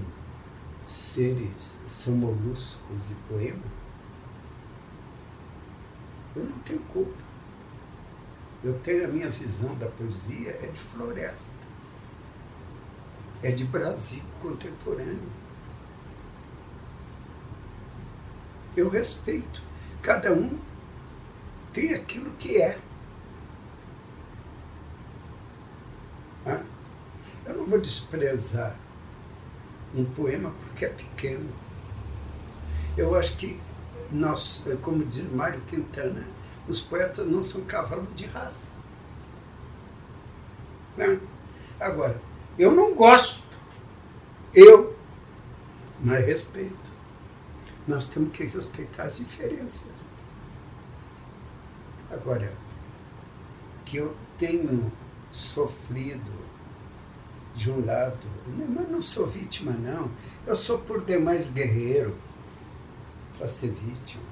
seres, são moluscos de poema? Eu não tenho culpa. Eu tenho a minha visão da poesia é de floresta. É de Brasil contemporâneo. Eu respeito. Cada um tem aquilo que é. Ah, eu não vou desprezar um poema porque é pequeno. Eu acho que nós, como diz Mário Quintana, os poetas não são cavalos de raça. Né? Agora, eu não gosto. Eu, mas respeito. Nós temos que respeitar as diferenças. Agora, que eu tenho sofrido de um lado, mas não sou vítima, não. Eu sou por demais guerreiro para ser vítima.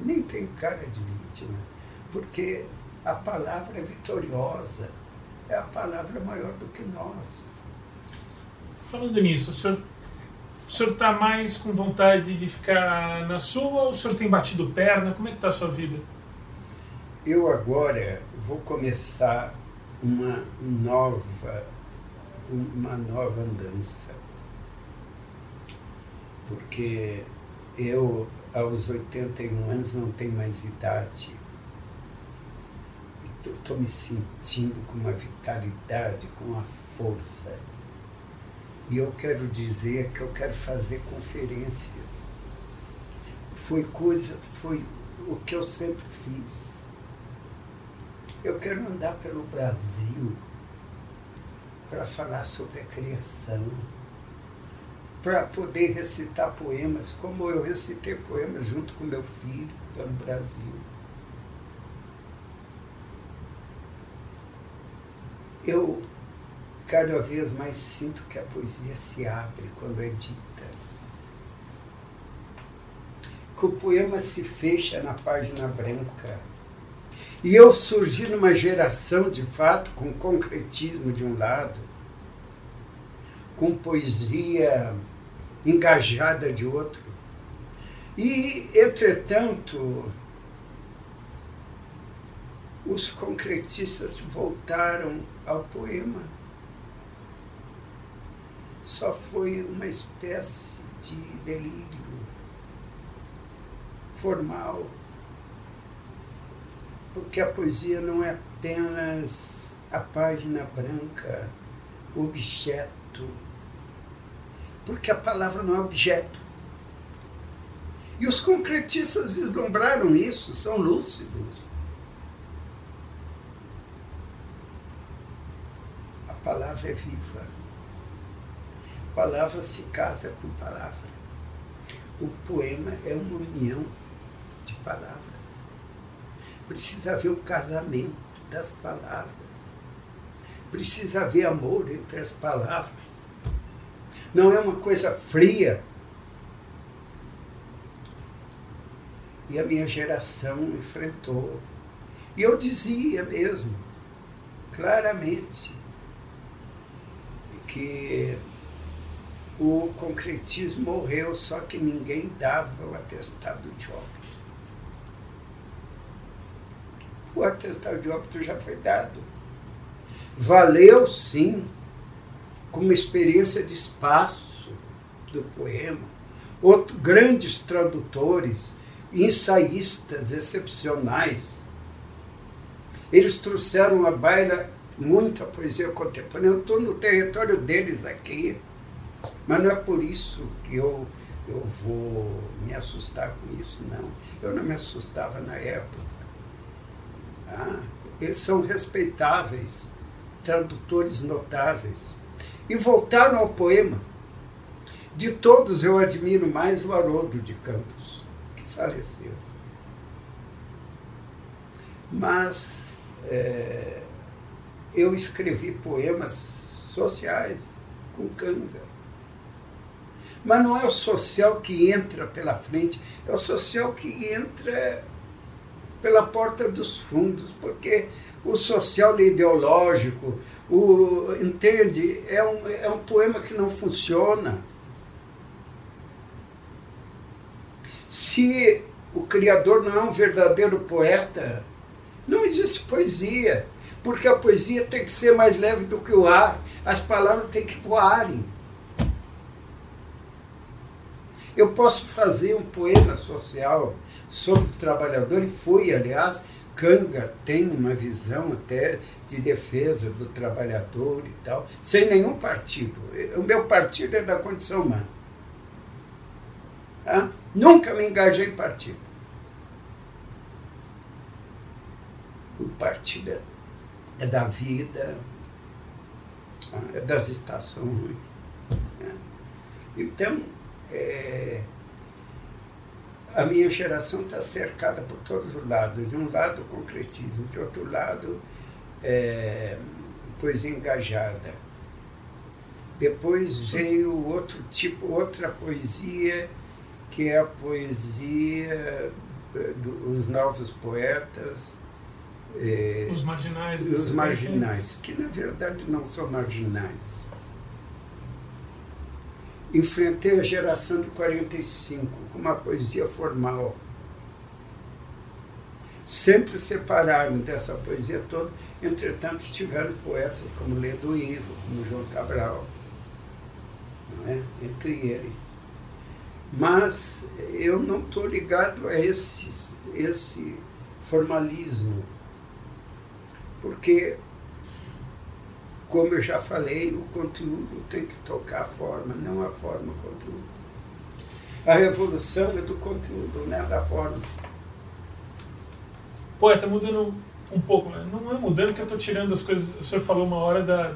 Nem tenho cara de vítima porque a palavra é vitoriosa. é a palavra maior do que nós. Falando nisso, o senhor o senhor está mais com vontade de ficar na sua ou o senhor tem batido perna? Como é que está a sua vida? Eu agora vou começar uma nova, uma nova andança. Porque eu, aos 81 anos, não tenho mais idade. Estou me sentindo com uma vitalidade, com uma força e eu quero dizer que eu quero fazer conferências. Foi coisa, foi o que eu sempre fiz. Eu quero andar pelo Brasil para falar sobre a criação, para poder recitar poemas, como eu recitei poemas junto com meu filho pelo Brasil. Eu cada vez mais sinto que a poesia se abre quando é dita. Que o poema se fecha na página branca. E eu surgi numa geração, de fato, com concretismo de um lado, com poesia engajada de outro. E, entretanto, os concretistas voltaram ao poema só foi uma espécie de delírio formal, porque a poesia não é apenas a página branca, o objeto, porque a palavra não é objeto. E os concretistas vislumbraram isso, são lúcidos. A palavra é viva palavra se casa com palavra. O poema é uma união de palavras. Precisa haver o casamento das palavras. Precisa haver amor entre as palavras. Não é uma coisa fria. E a minha geração enfrentou. E eu dizia mesmo, claramente, que o concretismo morreu, só que ninguém dava o atestado de óbito. O atestado de óbito já foi dado. Valeu, sim, como experiência de espaço do poema. Outros grandes tradutores, ensaístas excepcionais, eles trouxeram à baila muita poesia contemporânea. Eu estou no território deles aqui mas não é por isso que eu, eu vou me assustar com isso, não. Eu não me assustava na época. Ah, eles são respeitáveis, tradutores notáveis. E voltaram ao poema. De todos eu admiro mais o Haroldo de Campos, que faleceu. Mas é, eu escrevi poemas sociais com canga. Mas não é o social que entra pela frente, é o social que entra pela porta dos fundos, porque o social ideológico, o, entende, é um, é um poema que não funciona. Se o criador não é um verdadeiro poeta, não existe poesia, porque a poesia tem que ser mais leve do que o ar, as palavras têm que voarem. Eu posso fazer um poema social sobre o trabalhador, e foi, aliás, Kanga tem uma visão até de defesa do trabalhador e tal, sem nenhum partido. O meu partido é da condição humana. Tá? Nunca me engajei em partido. O partido é, é da vida, tá? é das estações. Né? Então, é, a minha geração está cercada por todos os lados. De um lado, concretismo, de outro lado, é, poesia engajada. Depois veio outro tipo, outra poesia, que é a poesia dos novos poetas, É, os marginais. Os marginais, que na verdade não são marginais. Enfrentei a geração de 45 com uma poesia formal. Sempre separaram dessa poesia toda, entretanto tiveram poetas como Ledo Ivo, como João Cabral, é? entre eles. Mas eu não estou ligado a esse, esse formalismo, porque, como eu já falei, o conteúdo tem que tocar a forma, não a forma o conteúdo. A revolução é do conteúdo, não é da forma. Poeta, mudando um pouco, né? não é mudando que eu estou tirando as coisas. O senhor falou uma hora da,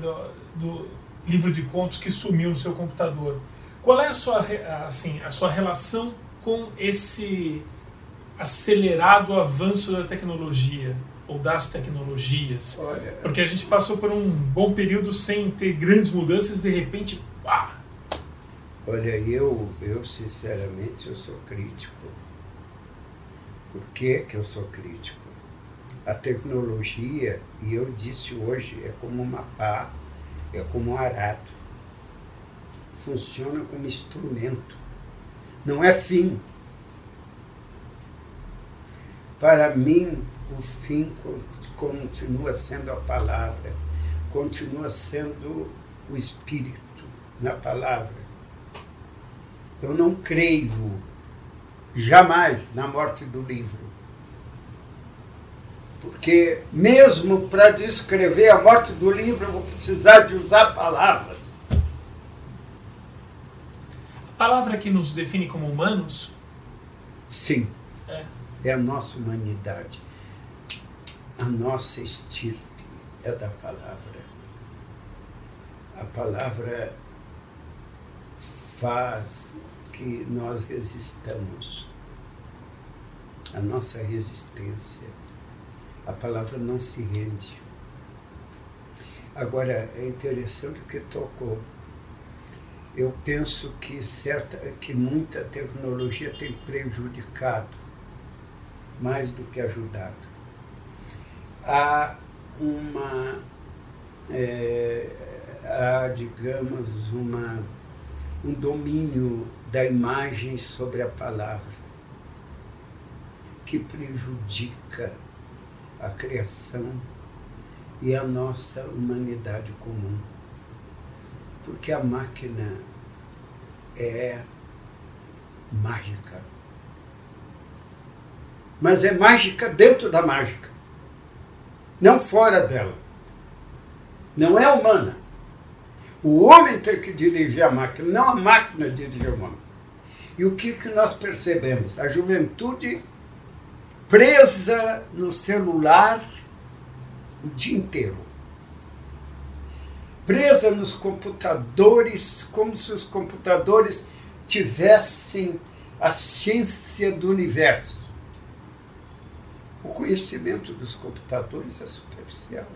do livro de contos que sumiu no seu computador. Qual é a sua, assim, a sua relação com esse acelerado avanço da tecnologia ou das tecnologias? Olha, Porque a gente passou por um bom período sem ter grandes mudanças, de repente, pá! Olha, eu, eu sinceramente eu sou crítico. Por que, que eu sou crítico? A tecnologia, e eu disse hoje, é como uma pá, é como um arado funciona como instrumento, não é fim. Para mim, o fim continua sendo a palavra, continua sendo o espírito na palavra. Eu não creio jamais na morte do livro. Porque, mesmo para descrever a morte do livro, eu vou precisar de usar palavras palavra que nos define como humanos? Sim. É. É a nossa humanidade. A nossa estirpe é da palavra. A palavra faz que nós resistamos. A nossa resistência. A palavra não se rende. Agora, é interessante o que tocou eu penso que, certa, que muita tecnologia tem prejudicado mais do que ajudado. Há uma, é, há, digamos, uma, um domínio da imagem sobre a palavra que prejudica a criação e a nossa humanidade comum porque a máquina é mágica. Mas é mágica dentro da mágica, não fora dela. Não é humana. O homem tem que dirigir a máquina, não a máquina dirigir o homem. E o que, que nós percebemos? A juventude presa no celular o dia inteiro presa nos computadores, como se os computadores tivessem a ciência do universo. O conhecimento dos computadores é superficial.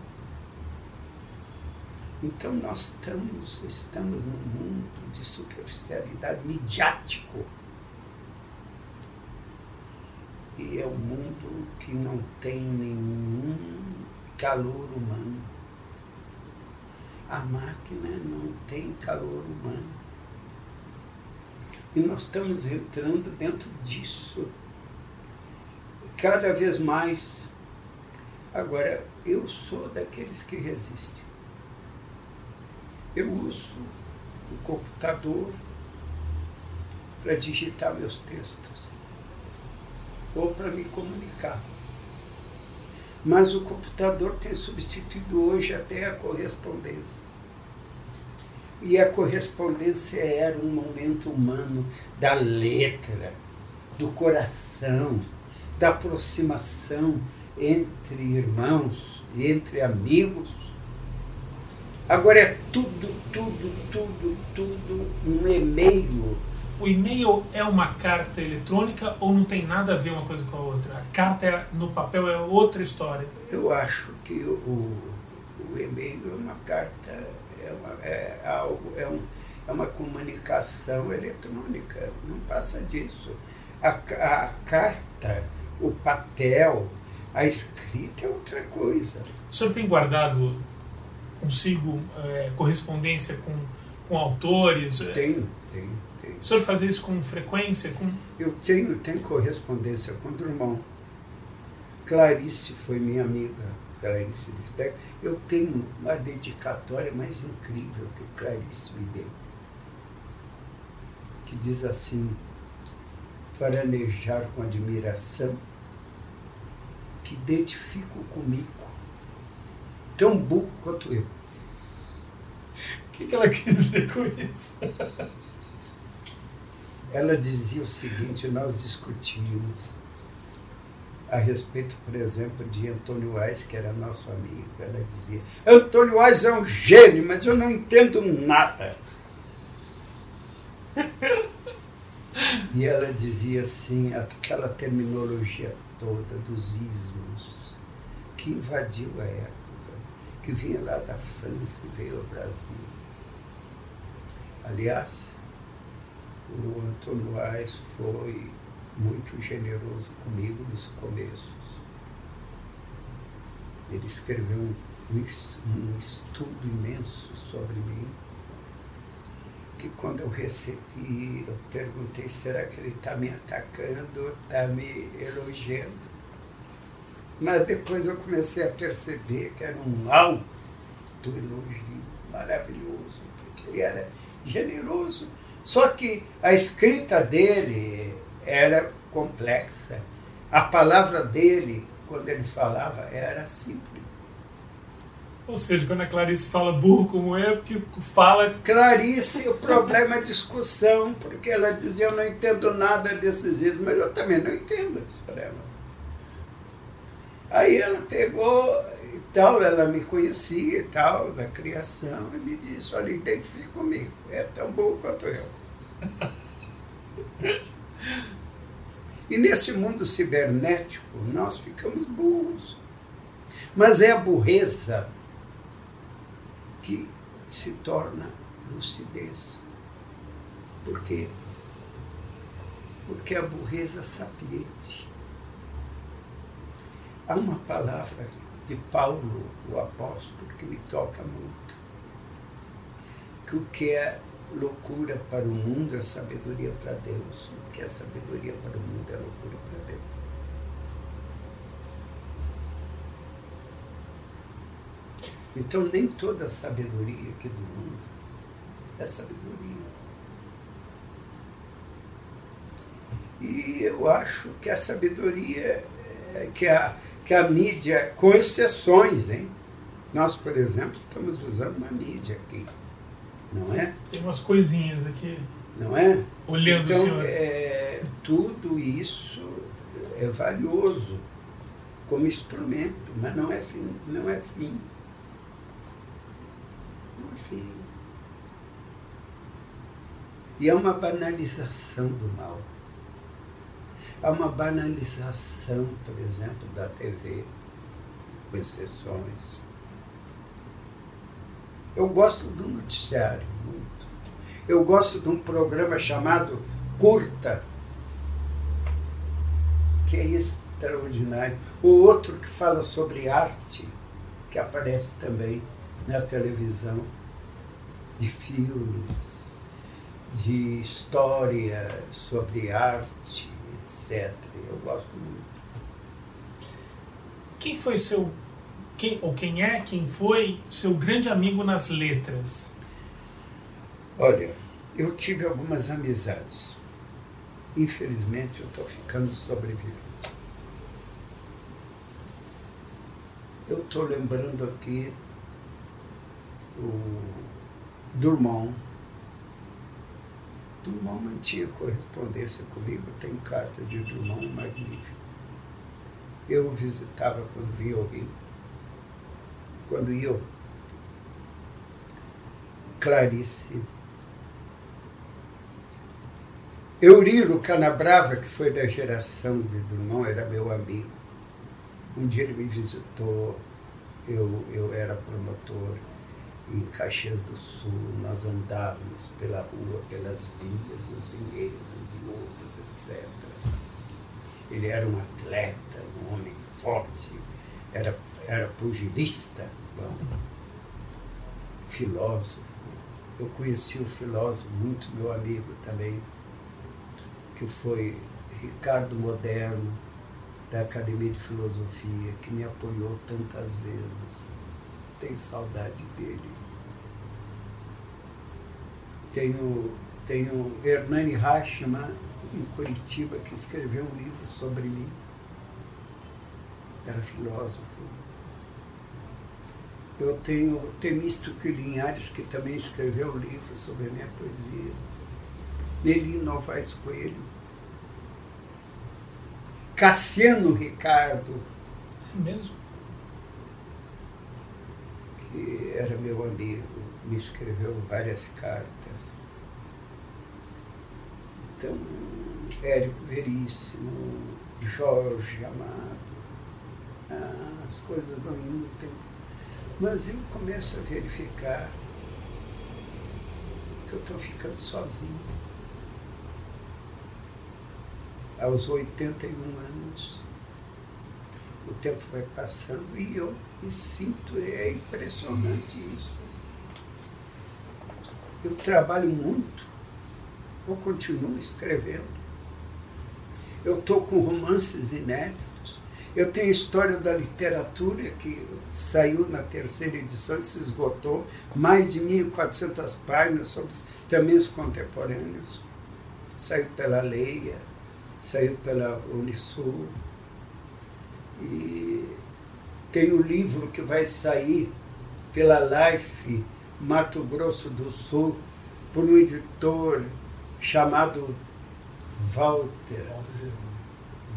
Então nós estamos, estamos num mundo de superficialidade midiático. E é um mundo que não tem nenhum calor humano. A máquina não tem calor humano. E nós estamos entrando dentro disso. Cada vez mais. Agora, eu sou daqueles que resistem. Eu uso o computador para digitar meus textos ou para me comunicar. Mas o computador tem substituído hoje até a correspondência. E a correspondência era um momento humano da letra, do coração, da aproximação entre irmãos, entre amigos. Agora é tudo, tudo, tudo, tudo um e-mail o e-mail é uma carta eletrônica ou não tem nada a ver uma coisa com a outra? A carta é, no papel é outra história? Eu acho que o, o e-mail é uma carta, é, uma, é algo, é, um, é uma comunicação eletrônica, não passa disso. A, a carta, o papel, A escrita é outra coisa. O senhor tem guardado consigo é, correspondência com, com autores? Tenho, tenho, tenho. O senhor faz isso com frequência? Com... Eu tenho, tenho correspondência com o Drummond. Clarice foi minha amiga, Clarice Lispector. Eu tenho uma dedicatória mais incrível que Clarice me deu. Que diz assim, paranejar com admiração, que identifico comigo, tão burro quanto eu. O que, que ela quis dizer com isso? Ela dizia o seguinte, nós discutimos a respeito, por exemplo, de Antônio Wise, que era nosso amigo. Ela dizia, Antônio Wise é um gênio, mas eu não entendo nada. E ela dizia assim, aquela terminologia toda dos ismos que invadiu a época, que vinha lá da França e veio ao Brasil. Aliás, o Antônio Ais foi muito generoso comigo nos começos. Ele escreveu um, um estudo imenso sobre mim que quando eu recebi, eu perguntei, será que ele está me atacando, está me elogiando? Mas depois eu comecei a perceber que era um alto elogio maravilhoso, porque ele era generoso. Só que a escrita dele era complexa. A palavra dele, quando ele falava, era simples. Ou seja, quando a Clarice fala burro como eu, porque fala. Clarice, o problema é discussão, porque ela dizia: Eu não entendo nada desses ismos, mas eu também não entendo, disse para ela. Aí ela pegou e tal, ela me conhecia e tal, da criação, e me disse: Olha, identifique comigo, é tão burro quanto eu. e nesse mundo cibernético, nós ficamos burros. Mas é a burreza que se torna lucidez. Por quê? Porque a burreza sapiente. Há uma palavra de Paulo, o apóstolo, que me toca muito. Que o que é loucura para o mundo é sabedoria para Deus. O que é sabedoria para o mundo é loucura para Deus. Então, nem toda a sabedoria aqui do mundo é sabedoria. E eu acho que a sabedoria, é, que a, que a mídia, com exceções, hein? Nós, por exemplo, estamos usando uma mídia aqui, não é? Tem umas coisinhas aqui. Não é? Olhando então, o senhor. É, tudo isso é valioso como instrumento, mas não é fim. Não é fim. E é uma banalização do mal. Há uma banalização, por exemplo, da TV, com exceções. Eu gosto do noticiário muito. Eu gosto de um programa chamado Curta, que é extraordinário. O outro que fala sobre arte, que aparece também na televisão de filmes, de história sobre arte, etc. Eu gosto muito. Quem foi seu. Quem, ou quem é, quem foi seu grande amigo nas letras? Olha, eu tive algumas amizades. Infelizmente, eu estou ficando sobrevivente. Eu estou lembrando aqui o Durmont. Durmont mantinha correspondência comigo, tem carta de Durmont magnífica. Eu o visitava quando via o Rio. Quando eu, Clarice. Eurilo Canabrava, que foi da geração de Drummond, era meu amigo. Um dia ele me visitou, eu, eu era promotor em Caxias do Sul, nós andávamos pela rua, pelas vinhas, os vinhedos e uvas, etc. Ele era um atleta, um homem forte, era, era pugilista, bom, filósofo. Eu conheci um filósofo muito meu amigo também, que foi Ricardo Moderno, da Academia de Filosofia, que me apoiou tantas vezes. Tenho saudade dele. Tenho, tenho Hernani Rachman, em Curitiba, que escreveu um livro sobre mim. Era filósofo. Eu tenho Temístoco Linhares, que também escreveu um livro sobre a minha poesia. Nelly Novaes Coelho. Cassiano Ricardo. É mesmo? Que era meu amigo, me escreveu várias cartas. Então, Érico Veríssimo, Jorge Amado. Ah, as coisas vão indo tempo. Mas eu começo a verificar que eu estou ficando sozinho. Aos 81 anos, o tempo vai passando e eu me sinto, é impressionante isso. Eu trabalho muito, eu continuo escrevendo. Eu estou com romances inéditos. Eu tenho história da literatura que saiu na terceira edição e se esgotou, mais de 1.400 páginas sobre também os contemporâneos. Saiu pela Leia, saiu pela Unisul. E tem o um livro que vai sair pela Life Mato Grosso do Sul por um editor chamado Walter.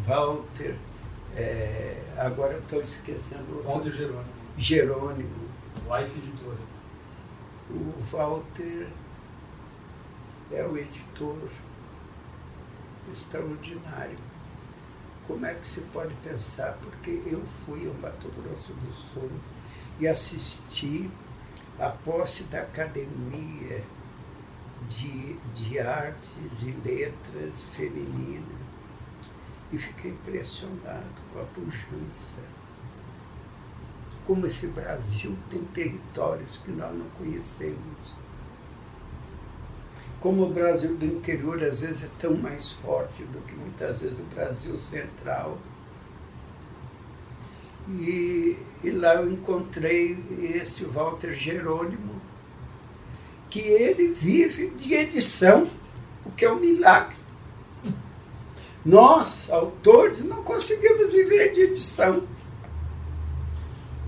Walter. É, agora estou esquecendo. Walter Jerônimo. Jerônimo. Life Editora. O Walter é o editor extraordinário. Como é que se pode pensar? Porque eu fui ao Mato Grosso do Sul e assisti a posse da academia de, de artes e letras feminina e fiquei impressionado com a pujança. Como esse Brasil tem territórios que nós não conhecemos. Como o Brasil do interior às vezes é tão mais forte do que muitas vezes o Brasil central. E, e lá eu encontrei esse Walter Jerônimo, que ele vive de edição, o que é um milagre. Nós, autores, não conseguimos viver de edição.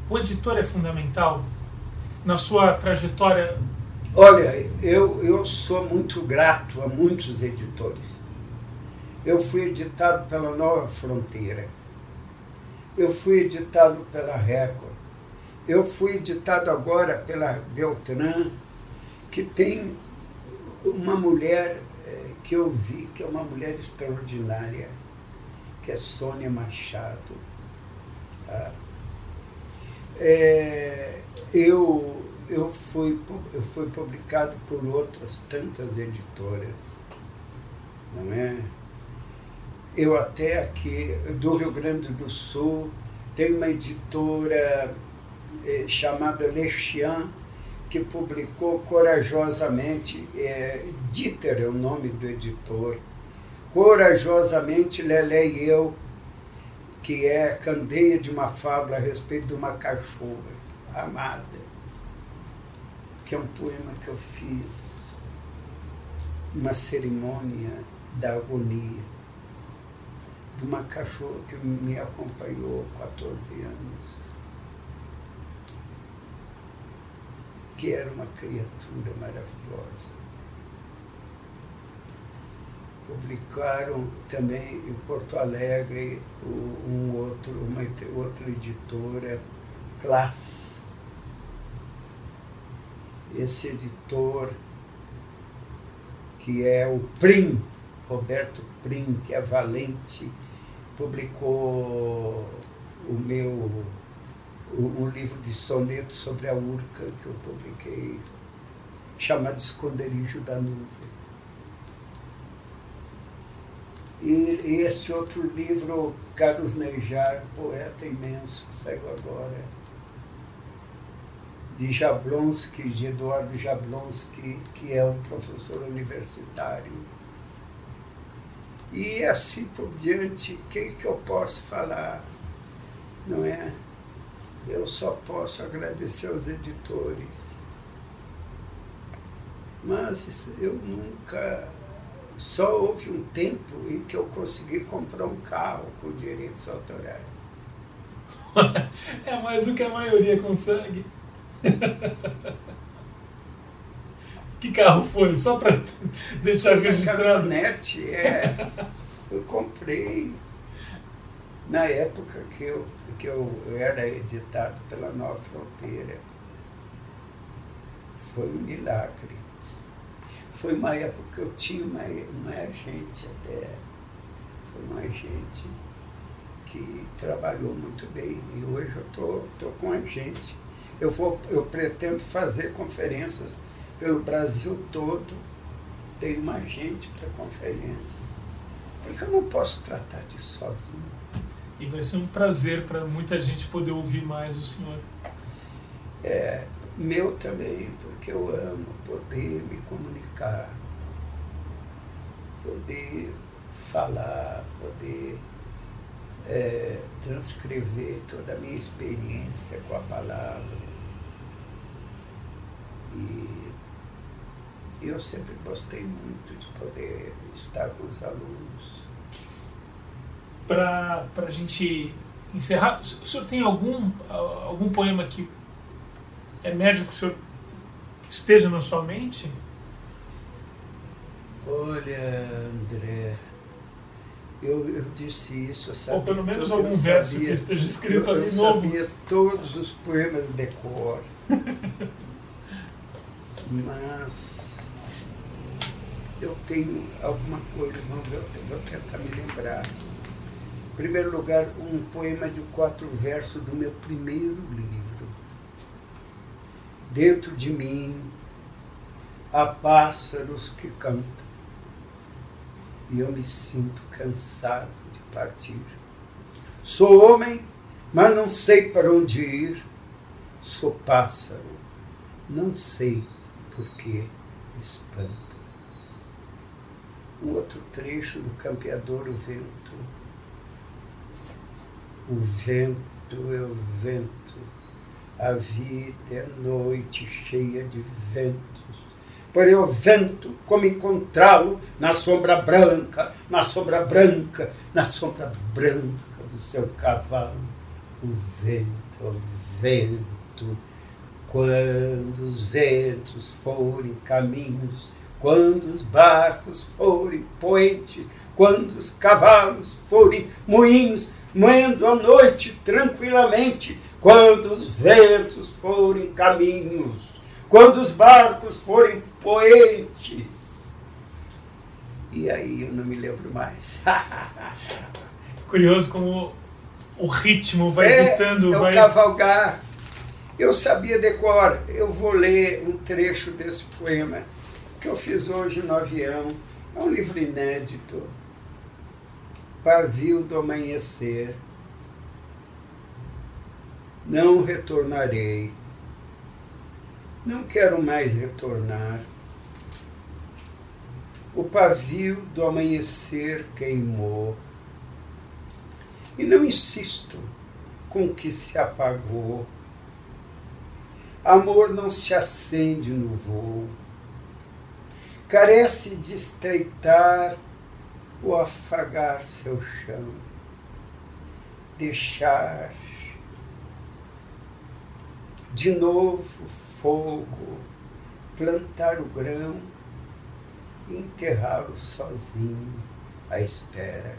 O editor é fundamental na sua trajetória? Olha, eu, eu sou muito grato a muitos editores. Eu fui editado pela Nova Fronteira. Eu fui editado pela Record. Eu fui editado agora pela Beltrán, que tem uma mulher que eu vi que é uma mulher extraordinária, que é Sônia Machado. Tá? É, eu, eu, fui, eu fui publicado por outras tantas editoras, não é? Eu até aqui, do Rio Grande do Sul, tem uma editora eh, chamada Lechian, que publicou corajosamente, é, Dieter é o nome do editor, corajosamente Lelé e eu, que é Candeia de uma Fábula a respeito de uma cachorra amada, que é um poema que eu fiz, uma cerimônia da agonia, de uma cachorra que me acompanhou 14 anos que era uma criatura maravilhosa. Publicaram também em Porto Alegre um outro, uma outra editora, Class. Esse editor, que é o Prim, Roberto Prim, que é valente, publicou o meu um livro de sonetos sobre a Urca que eu publiquei, chamado Esconderijo da Nuvem. E esse outro livro, Carlos Neijar, poeta imenso, que saiu agora, de Jablonski, de Eduardo Jablonski, que é um professor universitário. E assim por diante, o que, que eu posso falar? Não é? Eu só posso agradecer aos editores. Mas eu nunca só houve um tempo em que eu consegui comprar um carro com direitos autorais. é mais do que a maioria consegue. que carro foi? Só para deixar foi registrado. caminhonete, é. Eu comprei na época que eu, que eu era editado pela Nova Fronteira. Foi um milagre foi uma época que eu tinha uma, uma agente até, foi uma agente que trabalhou muito bem e hoje eu tô, tô com agente. Eu, vou, eu pretendo fazer conferências pelo Brasil todo, tenho uma agente para conferência, porque eu não posso tratar disso sozinho. E vai ser um prazer para muita gente poder ouvir mais o senhor. É, meu também, porque eu amo poder me comunicar, poder falar, poder é, transcrever toda a minha experiência com a palavra. E eu sempre gostei muito de poder estar com os alunos. Para a gente encerrar, o senhor tem algum, algum poema que emerge que o senhor esteja na sua mente? Olha, André, eu, eu disse isso, eu sabia. Ou pelo menos tudo, algum verso sabia, que esteja escrito eu, ali eu novo. Eu sabia todos os poemas de cor. Mas eu tenho alguma coisa, vamos ver, vou tentar me lembrar. Em primeiro lugar, um poema de quatro versos do meu primeiro livro Dentro de mim há pássaros que cantam e eu me sinto cansado de partir. Sou homem, mas não sei para onde ir. Sou pássaro, não sei por que espanto. Um outro trecho do Campeador, o vento. O vento é o vento a vida é noite cheia de ventos. Porém, o vento, como encontrá-lo na sombra branca, na sombra branca, na sombra branca do seu cavalo. O vento, o vento, quando os ventos forem caminhos, quando os barcos forem poentes, quando os cavalos forem moinhos, moendo a noite tranquilamente, quando os ventos forem caminhos, quando os barcos forem poentes. E aí eu não me lembro mais. Curioso como o ritmo vai é, ditando. É vai... cavalgar. Eu sabia decor. Eu vou ler um trecho desse poema que eu fiz hoje no avião. É um livro inédito. Pavio do Amanhecer não retornarei. Não quero mais retornar. O pavio do amanhecer queimou. E não insisto com o que se apagou. Amor não se acende no voo. Carece de estreitar ou afagar seu chão. Deixar de novo fogo, plantar o grão enterrá-lo sozinho à espera.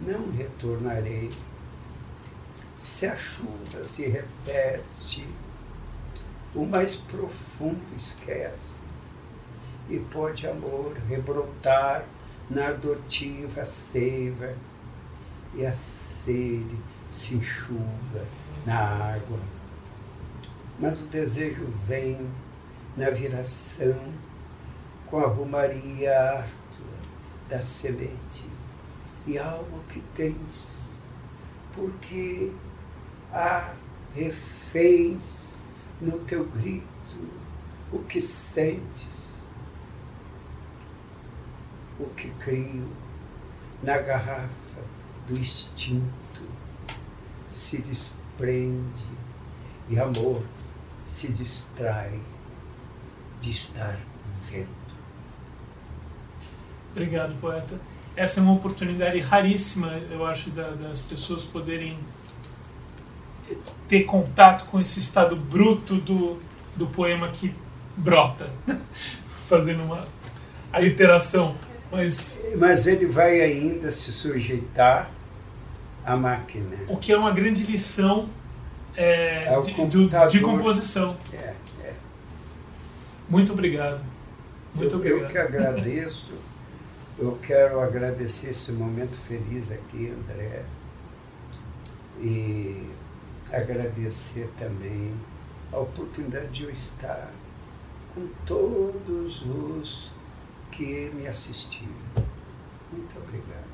Não retornarei. Se a chuva se repete, o mais profundo esquece, e pode amor rebrotar na adotiva seiva, e a sede se enxuga na água. Mas o desejo vem na viração com a rumaria árdua da semente. E alma que tens, porque há reféns no teu grito, o que sentes, o que crio na garrafa do instinto se desprende e amor se distrai de estar vendo. Obrigado, poeta. Essa é uma oportunidade raríssima, eu acho, das pessoas poderem ter contato com esse estado bruto do, do poema que brota, fazendo uma aliteração. Mas, Mas ele vai ainda se sujeitar à máquina. O que é uma grande lição é, é de, do, de, composição. É, é. Muito obrigado. Muito eu, obrigado. Eu que agradeço. Eu quero agradecer esse momento feliz aqui, André. E agradecer também a oportunidade de eu estar com todos os que me assistiram. Muito obrigado.